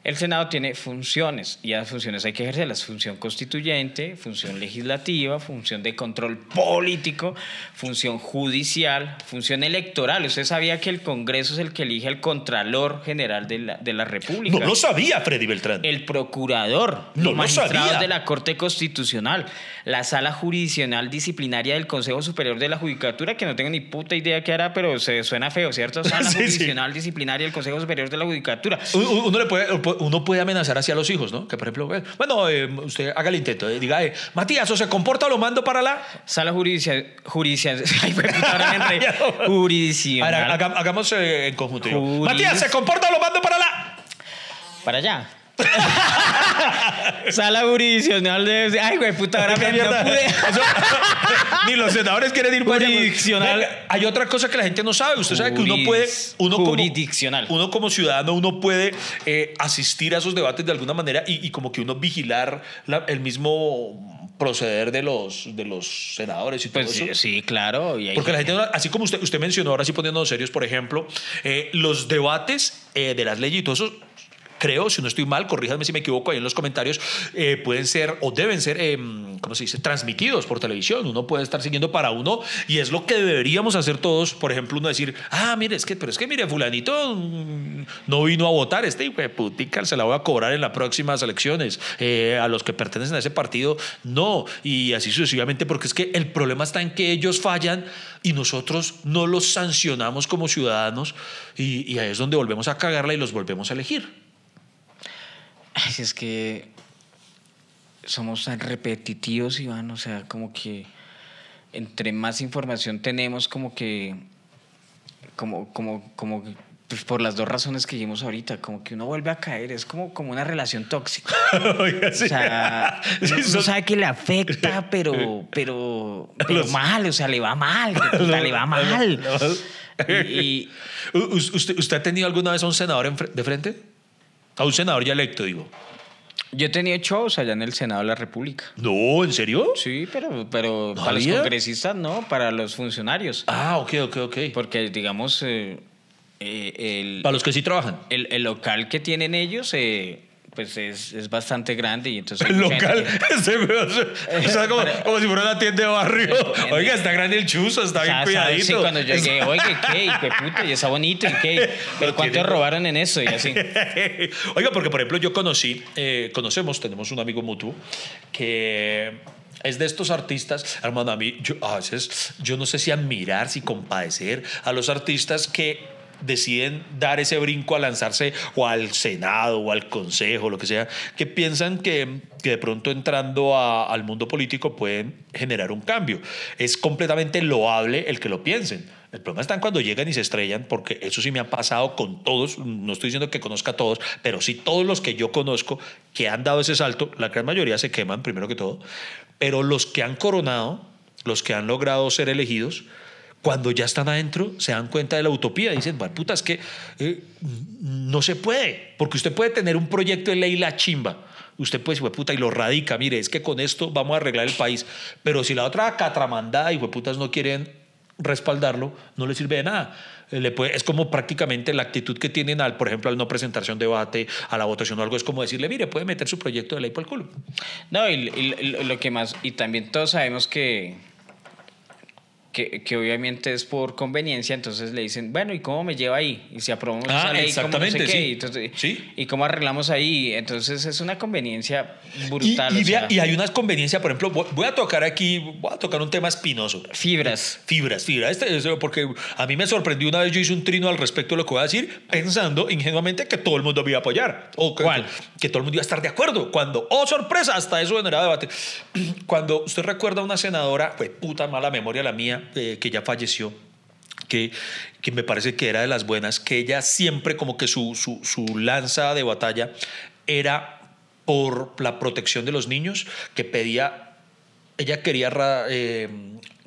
El Senado tiene funciones y las funciones hay que ejercerlas. Función constituyente, función legislativa, función de control político, función judicial, función electoral. Usted sabía que el Congreso es el que elige al Contralor General de la, de la República. No lo sabía, Freddy Beltrán. El procurador, No los lo magistrados sabía. de la Corte Constitucional, la Sala Jurisdiccional Disciplinaria del Consejo Superior de la Judicatura, que no tengo ni puta idea qué hará, pero se suena feo, ¿cierto? Sala Sí, sí. Jurisdiccional Disciplinaria del Consejo Superior de la Judicatura. Uno, le puede, uno puede amenazar hacia los hijos, ¿no? Que por ejemplo, bueno, eh, usted haga el intento, eh, diga, eh, Matías, o se comporta o lo mando para la. Sala Jurisdiccional. Jurisdiccional. Ay, ahora Jurisdiccional. haga- hagamos eh, en conjunto. Juris- Matías, se comporta o lo mando para la. Para allá. Sala Jurisdiccional de. Ay, güey, puta, ahora ¿Qué me no mierda? pude. Eso- Ni los senadores quieren ir allá. Jurisdiccional. Venga, Hay otra cosa que la gente no sabe. Usted sabe que uno puede. Uno como, jurisdiccional. uno como ciudadano, uno puede eh, asistir a esos debates de alguna manera y, y como que uno vigilar la- el mismo proceder de los, de los senadores y todo Pues eso. sí, claro. y Porque la gente, así como usted, usted mencionó, ahora sí poniéndonos serios, por ejemplo, eh, los debates eh, de las leyes y todo eso, creo, si no estoy mal, corríjanme si me equivoco ahí en los comentarios, eh, pueden ser o deben ser, eh, ¿cómo se dice?, transmitidos por televisión. Uno puede estar siguiendo para uno y es lo que deberíamos hacer todos. Por ejemplo, uno decir, ah, mire, es que, pero es que, mire, fulanito mm, no vino a votar, este hijo de putica se la voy a cobrar en las próximas elecciones. Eh, a los que pertenecen a ese partido, no. Y así sucesivamente, porque es que el problema está en que ellos fallan y nosotros no los sancionamos como ciudadanos y, y ahí es donde volvemos a cagarla y los volvemos a elegir. Ay, es que somos tan repetitivos, Iván, o sea, como que entre más información tenemos, como que, como, como, como, pues por las dos razones que dijimos ahorita, como que uno vuelve a caer, es como, como una relación tóxica. Oiga, sí. O sea, Sí, uno son- sabe que le afecta, pero, pero, pero Los- mal, o sea, le va mal, puta, le va mal. Y, ¿Usted, ¿Usted ha tenido alguna vez a un senador de frente? A un senador ya electo, digo. yo tenido shows allá en el Senado de la República. No, ¿en serio? Sí, pero, pero ¿No para los congresistas no, para los funcionarios. Ah, ok, ok, ok. Porque, digamos, eh, eh, el, Para los que sí trabajan. el, el local que tienen ellos, eh, pues es, es bastante grande y entonces... El local, gente que- ese weón, o sea, como, como si fuera una tienda de barrio. Oiga, está grande el chuzo, está O bien sea, cuidadito. Sí, cuando llegué, oye, ¿qué? De puta, y está bonito, ¿y qué? ¿Pero cuánto tiene- robaron en eso? Y así. Oiga, porque por ejemplo yo conocí, eh, conocemos, tenemos un amigo mutuo que es de estos artistas, hermano, a mí, yo, a veces, yo no sé si admirar, si compadecer a los artistas que deciden dar ese brinco a lanzarse o al Senado o al Consejo, lo que sea, que piensan que, que de pronto entrando al mundo político pueden generar un cambio. Es completamente loable el que lo piensen. El problema está cuando llegan y se estrellan, porque eso sí me ha pasado con todos, no estoy diciendo que conozca a todos, pero sí todos los que yo conozco que han dado ese salto, la gran mayoría se queman primero que todo, pero los que han coronado, los que han logrado ser elegidos, cuando ya están adentro se dan cuenta de la utopía, dicen, bueno, puta, es que eh, no se puede, porque usted puede tener un proyecto de ley la chimba, usted puede decir, puta, y lo radica, mire, es que con esto vamos a arreglar el país, pero si la otra catramandada y putas no quieren respaldarlo, no le sirve de nada. Eh, Le puede, es como prácticamente la actitud que tienen al, por ejemplo, al no presentarse a un debate, a la votación o algo, es como decirle, mire, puede meter su proyecto de ley por el culo. No, y- y lo que más, y también todos sabemos que que, que obviamente es por conveniencia, entonces le dicen, bueno, ¿y cómo me lleva ahí? Y si aprobamos Ah, esa ley, ¿cómo no sé exactamente, qué? sí. Y, entonces- Sí. ¿Y cómo arreglamos ahí? Entonces es una conveniencia Y, brutal. y o sea, y hay unas conveniencias, por ejemplo, voy a tocar aquí, voy a tocar un tema espinoso. Fibras. Fibras, fibras. Este, es porque a mí me sorprendió una vez, yo hice un trino al respecto de lo que voy a decir, pensando ingenuamente que todo el mundo me iba a apoyar. O que, ¿Cuál? que todo el mundo iba a estar de acuerdo. Cuando, oh sorpresa, hasta eso generaba debate. Cuando usted recuerda a una senadora, fue puta mala memoria la mía, eh, que ya falleció, que, que me parece que era de las buenas, que ella siempre como que su, su, su lanza de batalla era por la protección de los niños, que pedía, ella quería eh,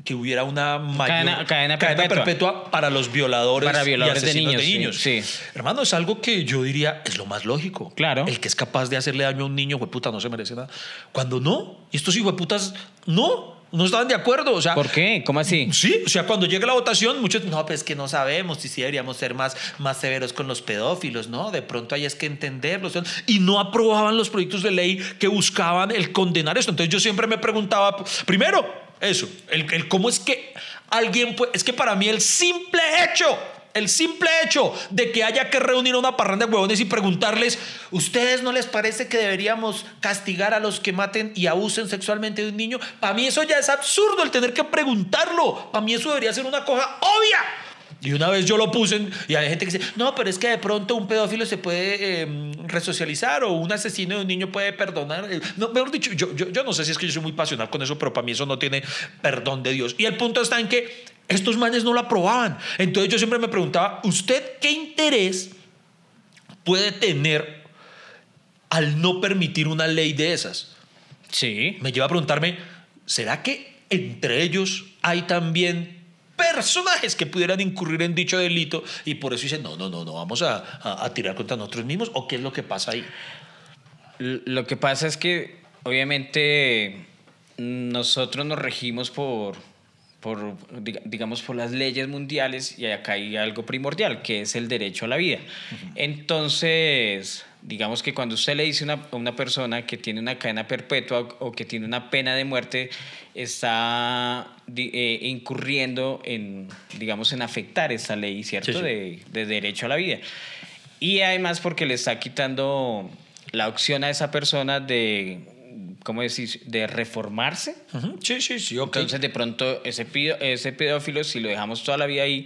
que hubiera una mayor Cadena- cadena perpetua. perpetua para los violadores, Para violadores y de asesinos de niños, niños. sí, sí. Hermano, es algo que yo diría es lo más lógico. Claro. El que es capaz de hacerle daño a un niño, puta, no se merece nada. Cuando no, y estos putas no, no estaban de acuerdo. O sea, ¿Por qué? ¿Cómo así? Sí, o sea, cuando llega la votación, muchos, no, pues que no sabemos si sí deberíamos ser más, más severos con los pedófilos, ¿no? De pronto hay es que entenderlos. Y no aprobaban los proyectos de ley que buscaban el condenar esto. Entonces yo siempre me preguntaba, primero, eso, el, el cómo es que alguien, puede, es que para mí el simple hecho el simple hecho de que haya que reunir a una parranda de huevones y preguntarles, ¿ustedes no les parece que deberíamos castigar a los que maten y abusen sexualmente de un niño? Para mí eso ya es absurdo el tener que preguntarlo. Para mí eso debería ser una cosa obvia. Y una vez yo lo puse en- y hay gente que dice, no, pero es que de pronto un pedófilo se puede eh, resocializar o un asesino de un niño puede perdonar. Eh, No, mejor dicho, yo, yo, yo no sé si es que yo soy muy pasional con eso, pero para mí eso no tiene perdón de Dios. Y el punto está en que estos manes no lo aprobaban. Entonces yo siempre me preguntaba, ¿usted qué interés puede tener al no permitir una ley de esas? Sí. me lleva a preguntarme, ¿será que entre ellos hay también personajes que pudieran incurrir en dicho delito y por eso dicen, no, no, no, no, vamos a, a- a tirar contra nosotros mismos? ¿O qué es lo que pasa ahí? Lo que pasa es que obviamente nosotros nos regimos por, por diga- digamos, por las leyes mundiales y acá hay algo primordial, que es el derecho a la vida. Entonces, digamos que cuando usted le dice una- a una persona que tiene una cadena perpetua o, o que tiene una pena de muerte, está eh, incurriendo en, digamos, en afectar esa ley, ¿cierto? Sí, sí. De, de derecho a la vida. Y además porque le está quitando la opción a esa persona de, ¿cómo decir?, de reformarse. Ujú, Sí, sí, sí, ok. Entonces, de pronto, ese, pido- ese pedófilo, si lo dejamos toda la vida ahí,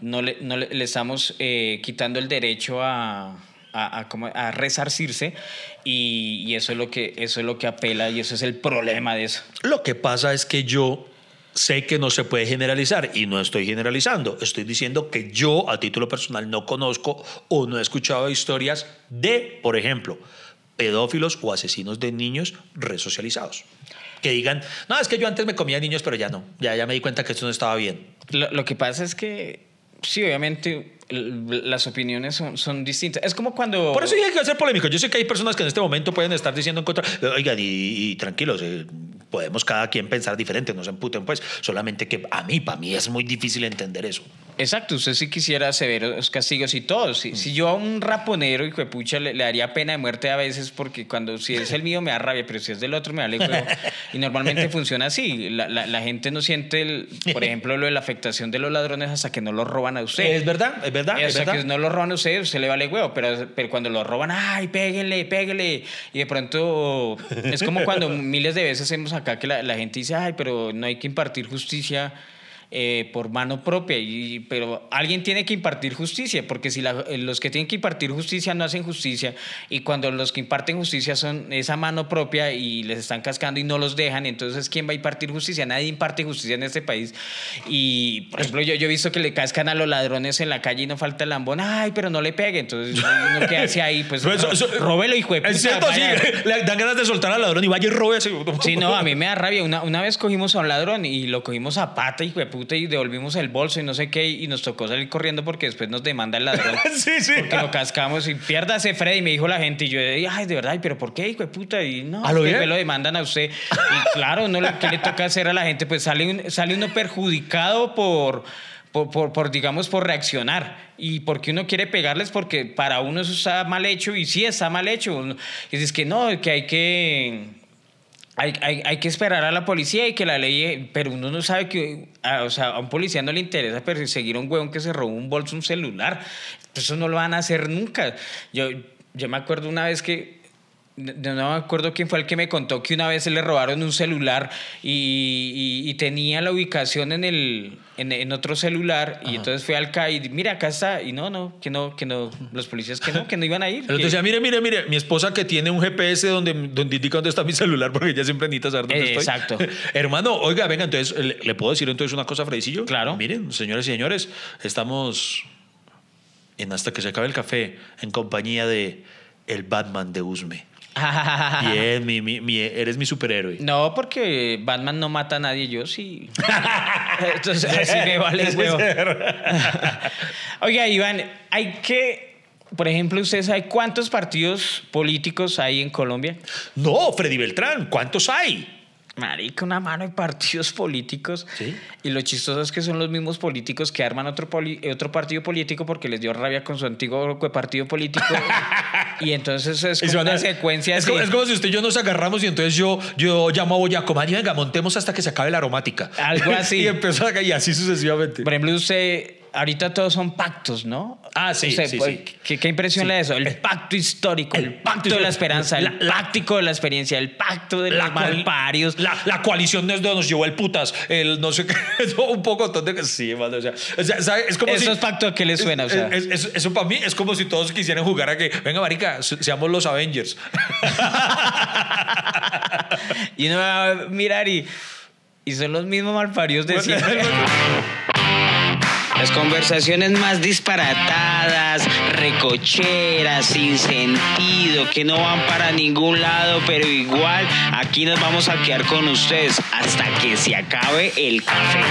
no le, no le, le estamos eh, quitando el derecho a, a, a como a resarcirse y, y eso, es lo que, eso es lo que apela y eso es el problema de eso. Lo que pasa es que yo sé que no se puede generalizar y no estoy generalizando. Estoy diciendo que yo a título personal no conozco o no he escuchado historias de, por ejemplo, pedófilos o asesinos de niños resocializados. Que digan, no, es que yo antes me comía niños, pero ya no. Ya, ya me di cuenta que esto no estaba bien. Lo, lo que pasa es que, sí, obviamente, las opiniones son, son distintas. Es como cuando... Por eso hay que hacer polémico. Yo sé que hay personas que en este momento pueden estar diciendo en contra. Oigan, y, y tranquilos, eh, podemos cada quien pensar diferente, no se emputen, pues. Solamente que a mí, para mí es muy difícil entender eso. Exacto, usted sí quisiera severos castigos y todo. Si, si yo a un raponero, hijo de pucha, le, le daría pena de muerte a veces porque cuando si es el mío me da rabia, pero si es del otro me da huevo. Y normalmente funciona así. La, la- la gente no siente, el- por ejemplo, lo de la afectación de los ladrones hasta que no lo roban a usted. Es verdad, es verdad, Hasta que no lo roban a usted, usted le vale huevo, pero, pero cuando lo roban, ay, péguele, péguele. Y de pronto es como cuando miles de veces hemos acá que la, la gente dice, ay, pero no hay que impartir justicia eh, por mano propia. Y, pero alguien tiene que impartir justicia, porque si la- los que tienen que impartir justicia no hacen justicia, y cuando los que imparten justicia son esa mano propia y les están cascando y no los dejan, entonces ¿quién va a impartir justicia? Nadie imparte justicia en este país. Y, por ejemplo, yo, yo he visto que le cascan a los ladrones en la calle y no falta el lambón, ay, pero no le pegue. Entonces, uno que hace ahí, pues, Pero eso- eso- róbelo, hijo de puta. Es cierto, sí. Le dan ganas de soltar al ladrón y vaya y robe. Sí, no, a mí me da rabia. Una, una vez cogimos a un ladrón y lo cogimos a pata, hijo de puta, y devolvimos el bolso y no sé qué, y nos tocó salir corriendo porque después nos demanda el ladrón. Sí, sí. Porque lo cascamos y piérdase, Freddy, me dijo la gente. Y yo, ay, de verdad, ¿y pero por qué, hijo de puta? Y no, ¿A es lo que bien? me lo demandan a usted. Y claro, no, ¿qué le toca hacer a la gente? Pues sale, un- sale uno perjudicado por. Por, por, por, digamos, por reaccionar. Y porque uno quiere pegarles, porque para uno eso está mal hecho, y sí está mal hecho. Y dices que no, que hay que hay, hay, hay, que esperar a la policía y que la ley, pero uno no sabe que, a, o sea, a un policía no le interesa perseguir a un huevón que se robó un bolso, un celular. Eso no lo van a hacer nunca. Yo, yo me acuerdo una vez que no me acuerdo quién fue el que me contó que una vez se le robaron un celular y, y, tenía la ubicación en el en, en otro celular y entonces fue al CAI y mira acá está. Y no no que no que no los policías que no que no iban a ir entonces decía mire mire mire mi esposa que tiene un GPS donde donde indica dónde está mi celular porque ella siempre necesita saber dónde eh, estoy exacto. Hermano oiga venga entonces le, le, puedo decir entonces una cosa Fredicillo claro. Miren señores y señores estamos en hasta que se acabe el café en compañía de el Batman de Usme Bien, mi, mi, mi, eres mi superhéroe. No, porque Batman no mata a nadie, yo sí. Entonces, así me vale huevo. Oiga, Iván, hay que, por ejemplo, ¿usted sabe cuántos partidos políticos hay en Colombia? No, Freddy Beltrán, ¿cuántos hay? Marica, una mano de partidos políticos. ¿Sí? Y lo chistoso es que son los mismos políticos que arman otro, otro partido político porque les dio rabia con su antiguo partido político. y entonces es como una secuencia es, como, es como si usted y yo nos agarramos y entonces yo, yo llamo a Boyacomán y venga, montemos hasta que se acabe la aromática. Algo así. y empezó a y así sucesivamente. Por ejemplo, usted ahorita todos son pactos, ¿no? Ah, sí, sí, pues, sí. ¿Qué, qué impresión Sí. le da eso? El pacto histórico, el, pacto de la esperanza, el La- pacto de la experiencia, el pacto de La los malparios. La, la coalición es donde nos llevó el putas, el no sé qué, eso, un poco de Sí, mano, o sea, o sea, ¿sabe? es como si... ¿Esos pactos a qué les suena? O sea, Es- es- eso para mí es como si todos quisieran jugar a que, venga, marica, se- seamos los Avengers. y uno va a mirar y, y son los mismos malparios de siempre. Las conversaciones más disparatadas, recocheras, sin sentido, que no van para ningún lado, pero igual aquí nos vamos a quedar con ustedes hasta que se acabe el café.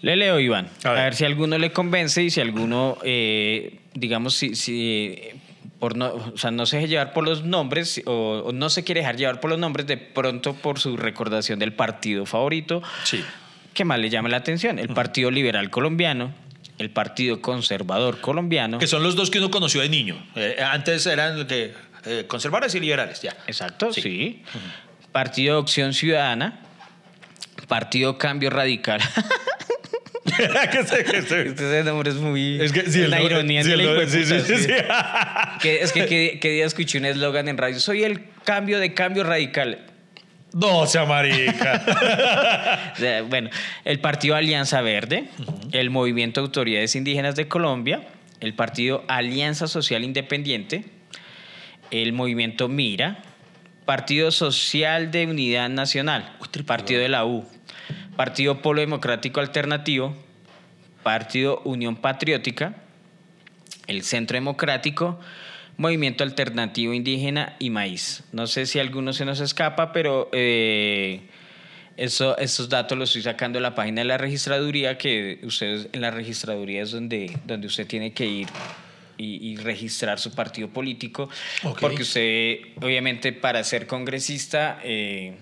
Le leo, Iván. A A ver. ver, si alguno le convence y si alguno, eh, digamos, si, si eh, por no, o sea, no se deja llevar por los nombres o, o no se quiere dejar llevar por los nombres, de pronto por su recordación del partido favorito, Sí. que más le llama la atención. El Partido Liberal Colombiano, el Partido Conservador Colombiano. Que son los dos que uno conoció de niño. Eh, antes eran que, eh, conservadores y liberales, ya. Exacto, sí. Sí. Partido Opción Ciudadana, Partido Cambio Radical. Que se- que se- Este nombre es muy... Es que el la ironía de el la nombre- sí, sí, hijueputa, sí, sí. sí. Que, es que, que, que día escuché un eslogan en radio. Soy el cambio de cambio radical. No, sea marica. Bueno, el partido Alianza Verde, el Movimiento Autoridades Indígenas de Colombia, el partido Alianza Social Independiente, el Movimiento Mira, Partido Social de Unidad Nacional, Partido de la U, Partido Polo Democrático Alternativo, Partido Unión Patriótica, el Centro Democrático, Movimiento Alternativo Indígena y Maíz. No sé si alguno se nos escapa, pero eh, eso, esos datos los estoy sacando de la página de la registraduría, que ustedes en la registraduría es donde, donde usted tiene que ir y, y registrar su partido político, porque usted, obviamente, para ser congresista, eh,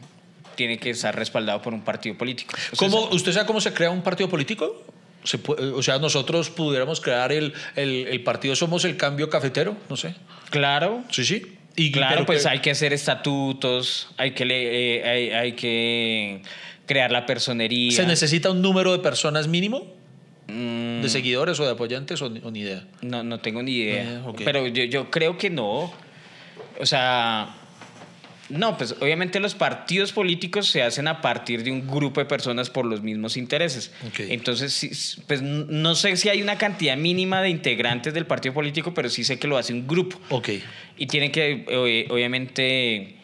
tiene que estar respaldado por un partido político. O sea, ¿Cómo, ¿Usted sabe cómo se crea un partido político? Se puede- o sea, nosotros pudiéramos crear el, el, el partido Somos el Cambio Cafetero, no sé. Claro, Sí, sí. Y, Claro, pues que- hay que hacer estatutos, hay que, le- eh, hay, hay que crear la personería. ¿Se necesita un número de personas mínimo? Mm, ¿De seguidores o de apoyantes o, ni- o ni idea? no, no tengo ni idea. Eh, ok. Pero yo, yo creo que no. O sea, no, pues obviamente los partidos políticos se hacen a partir de un grupo de personas por los mismos intereses. Entonces, pues no sé si hay una cantidad mínima de integrantes del partido político, pero sí sé que lo hace un grupo. Ok. Y tienen que, eh, obviamente,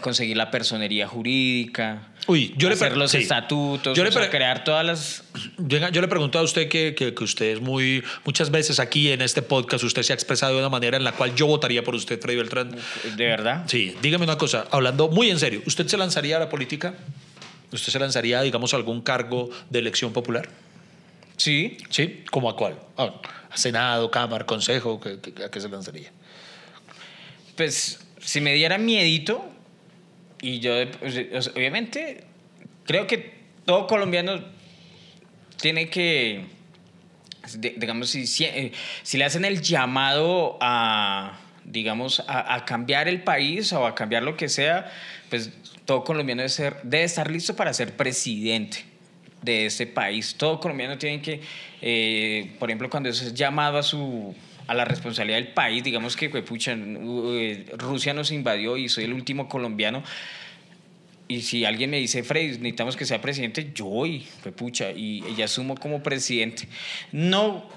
conseguir la personería jurídica, Uy, yo le hacer pre- los sí. estatutos, Yo le o sea, crear todas las... Venga, yo le pregunto a usted que, que, que usted es muy. Muchas veces aquí en este podcast usted se ha expresado de una manera en la cual yo votaría por usted, Freddy Beltrán. ¿De verdad? Sí, dígame una cosa, hablando muy en serio, ¿usted se lanzaría a la política? ¿Usted se lanzaría, digamos, a algún cargo de elección popular? Sí. ¿Sí? ¿Cómo a cuál? Ah, ¿A Senado, Cámara, Consejo? ¿qué- qué- ¿A qué se lanzaría? Pues si me diera miedito, y yo, pues, obviamente, creo que todo colombiano tiene que, digamos, si, eh, si le hacen el llamado a, digamos, a, cambiar el país o a cambiar lo que sea, pues todo colombiano debe, ser, debe estar listo para ser presidente de este país. Todo colombiano tiene que, eh, por ejemplo, cuando es llamado a su a la responsabilidad del país, digamos que, pucha, eh, Rusia nos invadió y soy el último colombiano. Y si alguien me dice, Freddy, necesitamos que sea presidente, yo voy, pucha, y, y asumo como presidente. No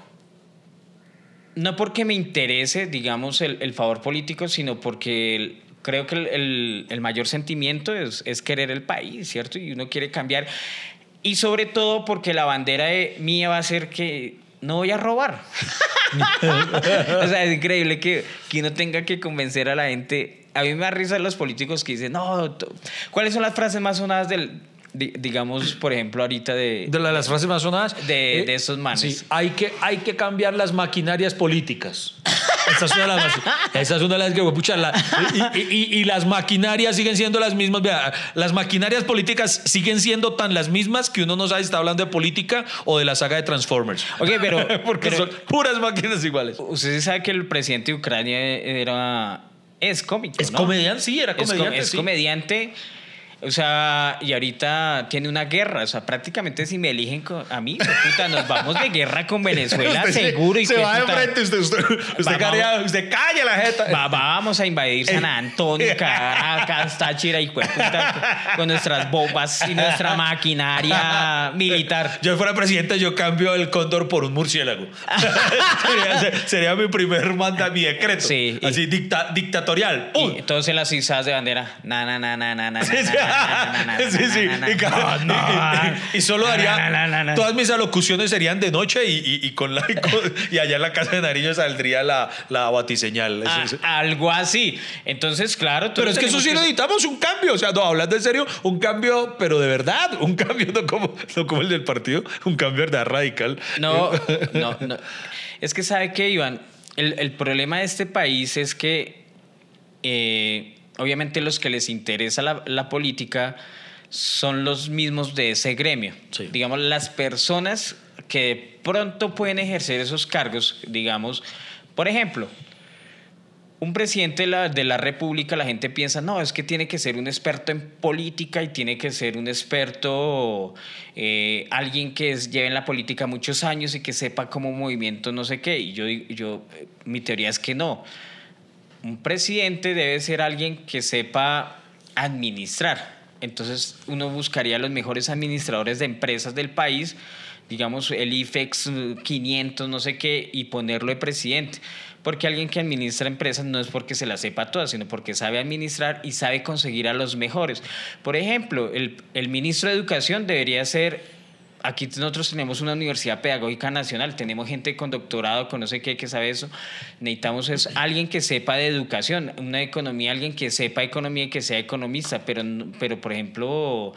no porque me interese, digamos, el, el favor político, sino porque creo que el, el- el mayor sentimiento es, es querer el país, ¿cierto? Y uno quiere cambiar. Y sobre todo porque la bandera de mía va a ser que no voy a robar. o sea, es increíble que, que uno tenga que convencer a la gente. A mí me da risa los políticos que dicen, no, ¿cuáles son las frases más sonadas del, di- digamos, por ejemplo, ahorita de... De la- las frases más sonadas. De- de esos manes. Sí, hay que, hay que cambiar las maquinarias políticas. Esa es una de las, más- esa es una de las que, pucha, la- y, y- y las maquinarias siguen siendo las mismas. Vea, las maquinarias políticas siguen siendo tan las mismas que uno no sabe si está hablando de política o de la saga de Transformers. Ok, pero... Porque pero- son puras máquinas iguales. Usted sí sabe que el presidente de Ucrania era es cómico, Es ¿no? comediante, sí, era Es com- comediante. Es, sí. comediante. O sea, y ahorita tiene una guerra. O sea, prácticamente si me eligen a mí, puta, nos vamos de guerra con Venezuela, Usted se- seguro. y se va de frente, usted, usted, usted, carea- usted calla la jeta. va- vamos a invadir San Antonio, Caracas, Táchira y puta, con nuestras bombas y nuestra maquinaria militar. Yo fuera presidente, yo cambio el cóndor por un murciélago. sería, sería mi primer manda, mi decreto. Sí, y- Así dicta- dictatorial. ¡Pum! Y entonces las izadas de bandera. Na, na, na, na, na, na, na, na, sí, sí. Y, solo na. Todas mis alocuciones serían de noche y, y- con la, y, allá en la casa de Nariño saldría la, la batiseñal. Ah, algo así. Entonces, claro. Pero es que eso sí necesitamos, un cambio. O sea, no, hablando en serio, un cambio, pero de verdad. Un cambio, no como, no como el del partido, un cambio de verdad radical. No, no, no. Es que sabe que, Iván, el, el problema de este país es que eh, obviamente los que les interesa la, la política son los mismos de ese gremio. Sí. Digamos, las personas que pronto pueden ejercer esos cargos, digamos, por ejemplo, un presidente de la, de la República, la gente piensa, no, es que tiene que ser un experto en política y tiene que ser un experto, eh, alguien que es- lleve en la política muchos años y que sepa cómo movimiento no sé qué. Y yo, yo, eh, mi teoría es que no. Un presidente debe ser alguien que sepa administrar. Entonces uno buscaría los mejores administradores de empresas del país, digamos el IFEX eh, 500, no sé qué, y ponerlo de presidente. Porque alguien que administra empresas no es porque se las sepa todas, sino porque sabe administrar y sabe conseguir a los mejores. Por ejemplo, el, el ministro de Educación debería ser Aquí nosotros tenemos una universidad pedagógica nacional, tenemos gente con doctorado, con no sé qué, que sabe eso. Necesitamos es alguien que sepa de educación, una economía, alguien que sepa economía y que sea economista, pero, no- pero por ejemplo,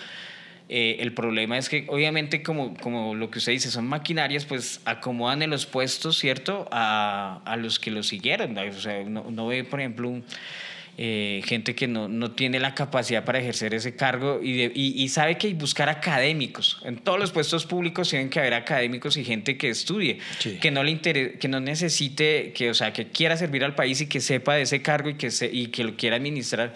eh, el problema es que obviamente como, como lo que usted dice, son maquinarias, pues acomodan en los puestos, ¿cierto? A, a los que lo siguieron. O sea, uno ve, por ejemplo, un- eh, gente que no, no tiene la capacidad para ejercer ese cargo y, de- y, y sabe que hay buscar académicos. En todos los puestos públicos tienen que haber académicos y gente que estudie, Sí. que no le intere- que no necesite, que, o sea, que quiera servir al país y que sepa de ese cargo y que, se, y que lo quiera administrar.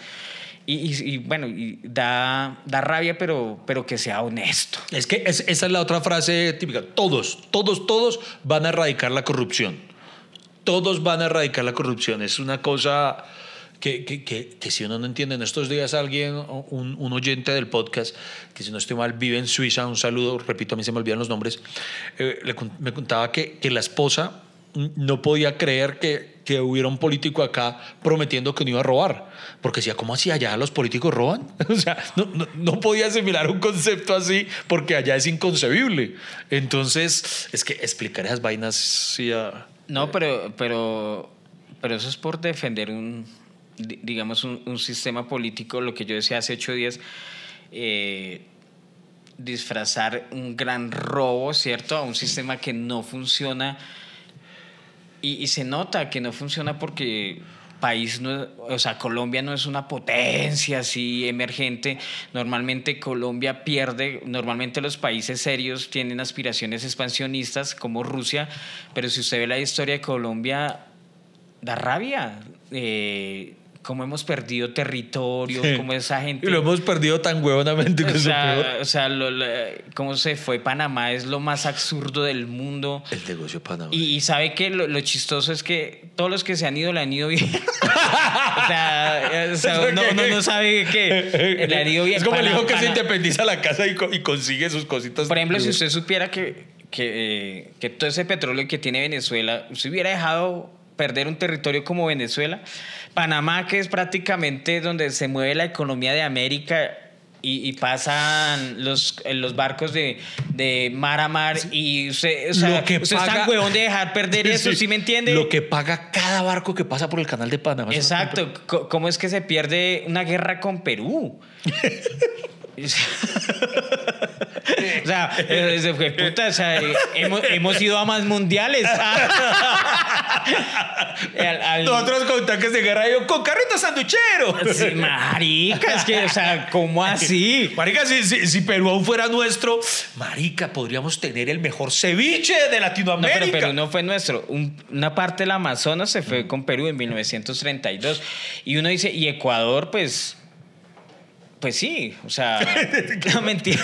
Y, y- y, bueno, y da, da rabia, pero, pero que sea honesto. Es que es- esa es la otra frase típica. Todos, todos, todos van a erradicar la corrupción. Todos van a erradicar la corrupción. Es una cosa que, que, que, que si uno no entiende, en estos días alguien, un, un oyente del podcast, que si no estoy mal vive en Suiza, un saludo, repito, a mí se me olvidan los nombres, eh, le me contaba que, que la esposa no podía creer que, que hubiera un político acá prometiendo que no iba a robar. Porque decía, ¿cómo así allá los políticos roban? O sea, no, no, no podía asimilar un concepto así porque allá es inconcebible. Entonces, es que explicar esas vainas sí, ah, No, pero, pero, pero eso es por defender un, digamos, un, un sistema político, lo que yo decía hace ocho días, eh, disfrazar un gran robo, ¿cierto? A un sistema que no funciona. Y, y se nota que no funciona porque país no o sea, Colombia no es una potencia así emergente. Normalmente Colombia pierde, normalmente los países serios tienen aspiraciones expansionistas como Rusia, pero si usted ve la historia de Colombia, da rabia. eh, cómo hemos perdido territorio, Sí. cómo esa gente... Y lo hemos perdido tan huevonamente que o sea, o sea, lo- lo- cómo se fue Panamá es lo más absurdo del mundo. El negocio Panamá. Y, y sabe que lo, lo chistoso es que todos los que se han ido le han ido bien. o sea, o sea, no, no, no sabe que le han ido bien. Es como el Pana- hijo que se independiza la casa y, co- y consigue sus cositas. Por ejemplo, si usted supiera que, que, eh, que todo ese petróleo que tiene Venezuela, usted hubiera dejado perder un territorio como Venezuela, Panamá, que es prácticamente donde se mueve la economía de América. Y, y pasan los, los barcos de, de mar a mar y usted, o sea, Lo que usted paga- huevón de dejar perder eso, ¿sí, me entiende? Lo que paga cada barco que pasa por el canal de Panamá. Exacto. ¿Cómo es que se pierde una guerra con Perú? o sea, se fue puta, o sea, eh, hemos, hemos ido a más mundiales. Al- al- Nosotros con tanques de guerra, yo con carritos sanduchero. Sí, marica, es que, o sea, ¿cómo así? Marica, si, si- si Perú aún fuera nuestro, Marica, podríamos tener el mejor ceviche de No, Latinoamérica. pero Perú no fue nuestro. Un- una parte del Amazonas se fue con Perú en 1932. Y uno dice, y Ecuador, pues. Pues sí, o sea. no mentira.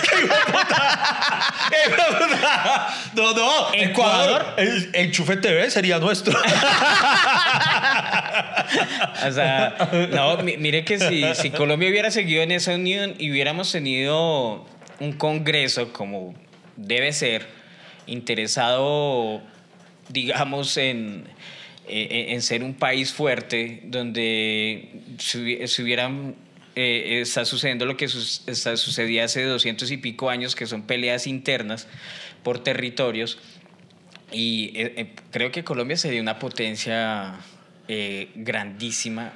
no, no. Ecuador. Ecuador. El, Enchufe TV sería nuestro. O sea, no, mi- mire que si, si Colombia hubiera seguido en esa unión y hubiéramos tenido un congreso como debe ser, interesado, digamos, en, eh, en ser un país fuerte, donde se se hubieran... eh, está sucediendo lo que sus- está, sucedía hace 200 y pico años, que son peleas internas por territorios. Y eh, eh, creo que Colombia sería una potencia grandísima,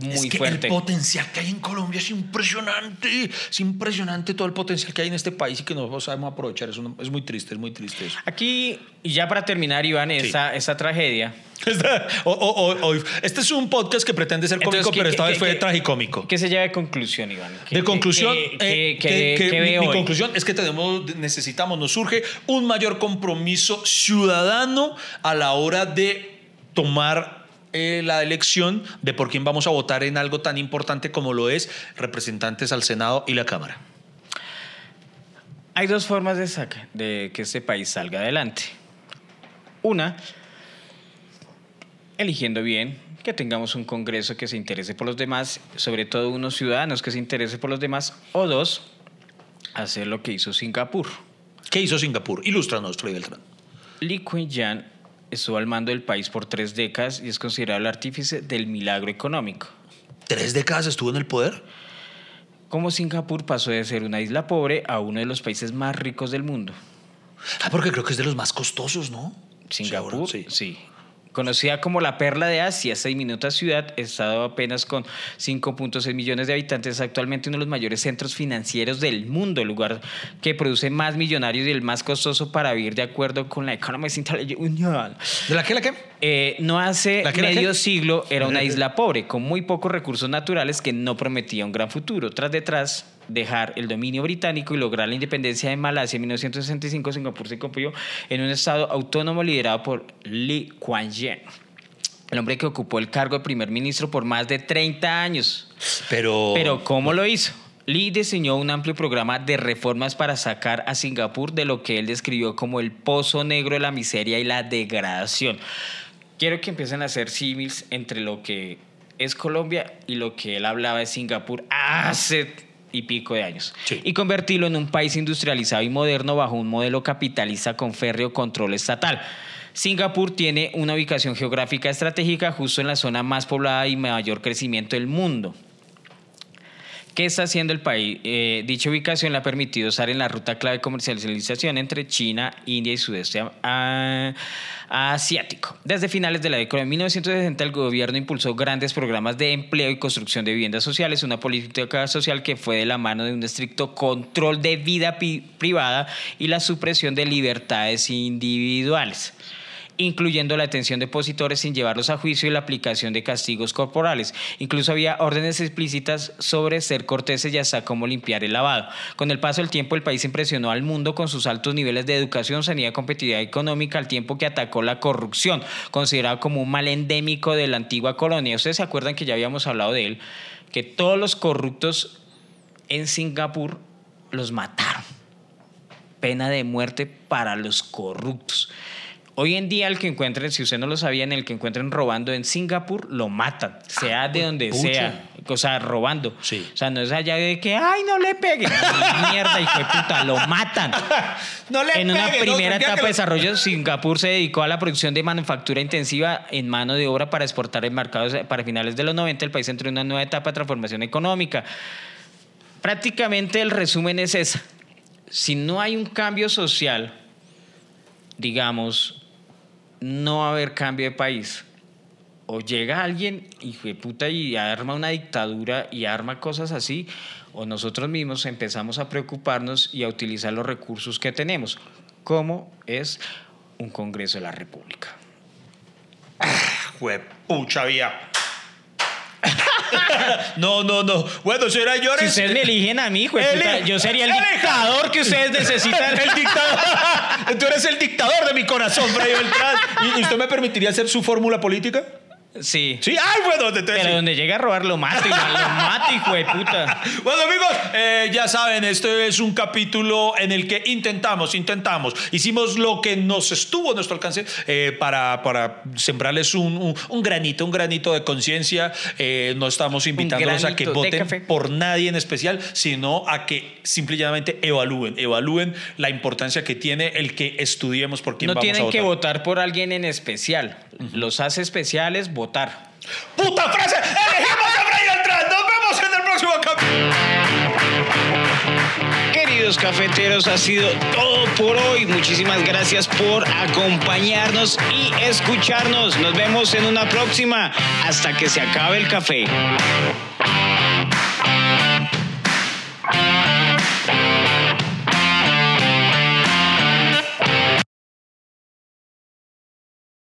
muy es que fuerte. el potencial que hay en Colombia es impresionante. Es impresionante todo el potencial que hay en este país y que no sabemos aprovechar. Es, un- es muy triste, es muy triste eso. Aquí, y ya para terminar, Iván, esa, esa tragedia. Esta- o- o- o- o- este es un podcast que pretende ser cómico, Entonces, ¿qué- pero esta vez fue tragicómico. ¿Qué se lleva de conclusión, Iván? ¿Qué- De conclusión, qué- eh, que- mi, mi conclusión es que tenemos, necesitamos, nos surge un mayor compromiso ciudadano a la hora de tomar eh, la elección de por quién vamos a votar en algo tan importante como lo es representantes al Senado y la Cámara. Hay dos formas de, saca- de que este país salga adelante. Una, eligiendo bien, que tengamos un Congreso que se interese por los demás, sobre todo unos ciudadanos que se interese por los demás. O dos, hacer lo que hizo Singapur. ¿Qué hizo Singapur? Ilústranos, Freddy Beltrán. Lee Kuan Yew estuvo al mando del país por tres décadas y es considerado el artífice del milagro económico. ¿Tres décadas estuvo en el poder? Como Singapur pasó de ser una isla pobre a uno de los países más ricos del mundo. Ah, porque creo que es de los más costosos, ¿no? Singapur, Sí. sí. Conocida como la perla de Asia, esta diminuta ciudad, estado apenas con 5.6 millones de habitantes, actualmente uno de los mayores centros financieros del mundo, el lugar que produce más millonarios y el más costoso para vivir de acuerdo con la Economist Intelligence Union. ¿De la qué, la qué? Eh, no hace ¿La qué, la medio siglo era una isla pobre, con muy pocos recursos naturales que no prometía un gran futuro. Tras detrás dejar el dominio británico y lograr la independencia de Malasia en 1965, Singapur se convirtió en un estado autónomo liderado por Lee Kuan Yew, el hombre que ocupó el cargo de primer ministro por más de 30 años. Pero... Pero ¿cómo lo hizo? Lee diseñó un amplio programa de reformas para sacar a Singapur de lo que él describió como el pozo negro de la miseria y la degradación. Quiero que empiecen a hacer símiles entre lo que es Colombia y lo que él hablaba de Singapur hace y pico de años. Sí. Y convertirlo en un país industrializado y moderno bajo un modelo capitalista con férreo control estatal. Singapur tiene una ubicación geográfica estratégica justo en la zona más poblada y mayor crecimiento del mundo. ¿Qué está haciendo el país? Eh, dicha ubicación le ha permitido estar en la ruta clave de comercialización entre China, India y sudeste a- asiático. Desde finales de la década de 1960, el gobierno impulsó grandes programas de empleo y construcción de viviendas sociales, una política social que fue de la mano de un estricto control de vida privada y la supresión de libertades individuales. Incluyendo la detención de opositores sin llevarlos a juicio y la aplicación de castigos corporales. Incluso había órdenes explícitas sobre ser corteses y hasta cómo limpiar el lavado. Con el paso del tiempo, el país impresionó al mundo con sus altos niveles de educación, sanidad competitividad económica, al tiempo que atacó la corrupción, considerado como un mal endémico de la antigua colonia. Ustedes se acuerdan que ya habíamos hablado de él, que todos los corruptos en Singapur los mataron. Pena de muerte para los corruptos. Hoy en día el que encuentren, si usted no lo sabía, en el que encuentren robando en Singapur, lo matan, sea de donde pucha. sea, o sea, robando. Sí. O sea, no es allá de que, ay, no le peguen. Mierda, hijo de puta, lo matan. No le En una pegue, primera etapa de lo- desarrollo, Singapur se dedicó a la producción de manufactura intensiva en mano de obra para exportar en mercados. Para finales de los 90, el país entró en una nueva etapa de transformación económica. Prácticamente el resumen es esa. Si no hay un cambio social, digamos, no haber cambio de país. O llega alguien, de puta, y arma una dictadura y arma cosas así, o nosotros mismos empezamos a preocuparnos y a utilizar los recursos que tenemos, como es un Congreso de la República. Juepucha, vía. No, no, no. Bueno, señora Si Llores. ustedes me eligen a mí, puta, Eli- yo sería el Elija. dictador que ustedes necesitan. el dictador. Tú eres el dictador de mi corazón, Freddy Beltrán. ¿Y y usted me permitiría hacer su fórmula política? Sí. Sí, ay, bueno, entonces Pero donde llega a robar lo mato, y lo hijo de puta. Bueno amigos, eh, ya saben, este es un capítulo en el que intentamos, intentamos, hicimos lo que nos estuvo a nuestro alcance eh, para, para sembrarles un, un- un granito, un granito de conciencia. Eh, no estamos invitándolos a que voten por nadie en especial, sino a que simplemente evalúen, evalúen la importancia que tiene el que estudiemos por quién No vamos a tienen votar. que votar por alguien en especial. Los hace especiales votar. ¡Puta frase! ¡Elegimos a Brian Trump! ¡Nos vemos en el próximo capítulo! Queridos cafeteros, ha sido todo por hoy. Muchísimas gracias por acompañarnos y escucharnos. Nos vemos en una próxima hasta que se acabe el café.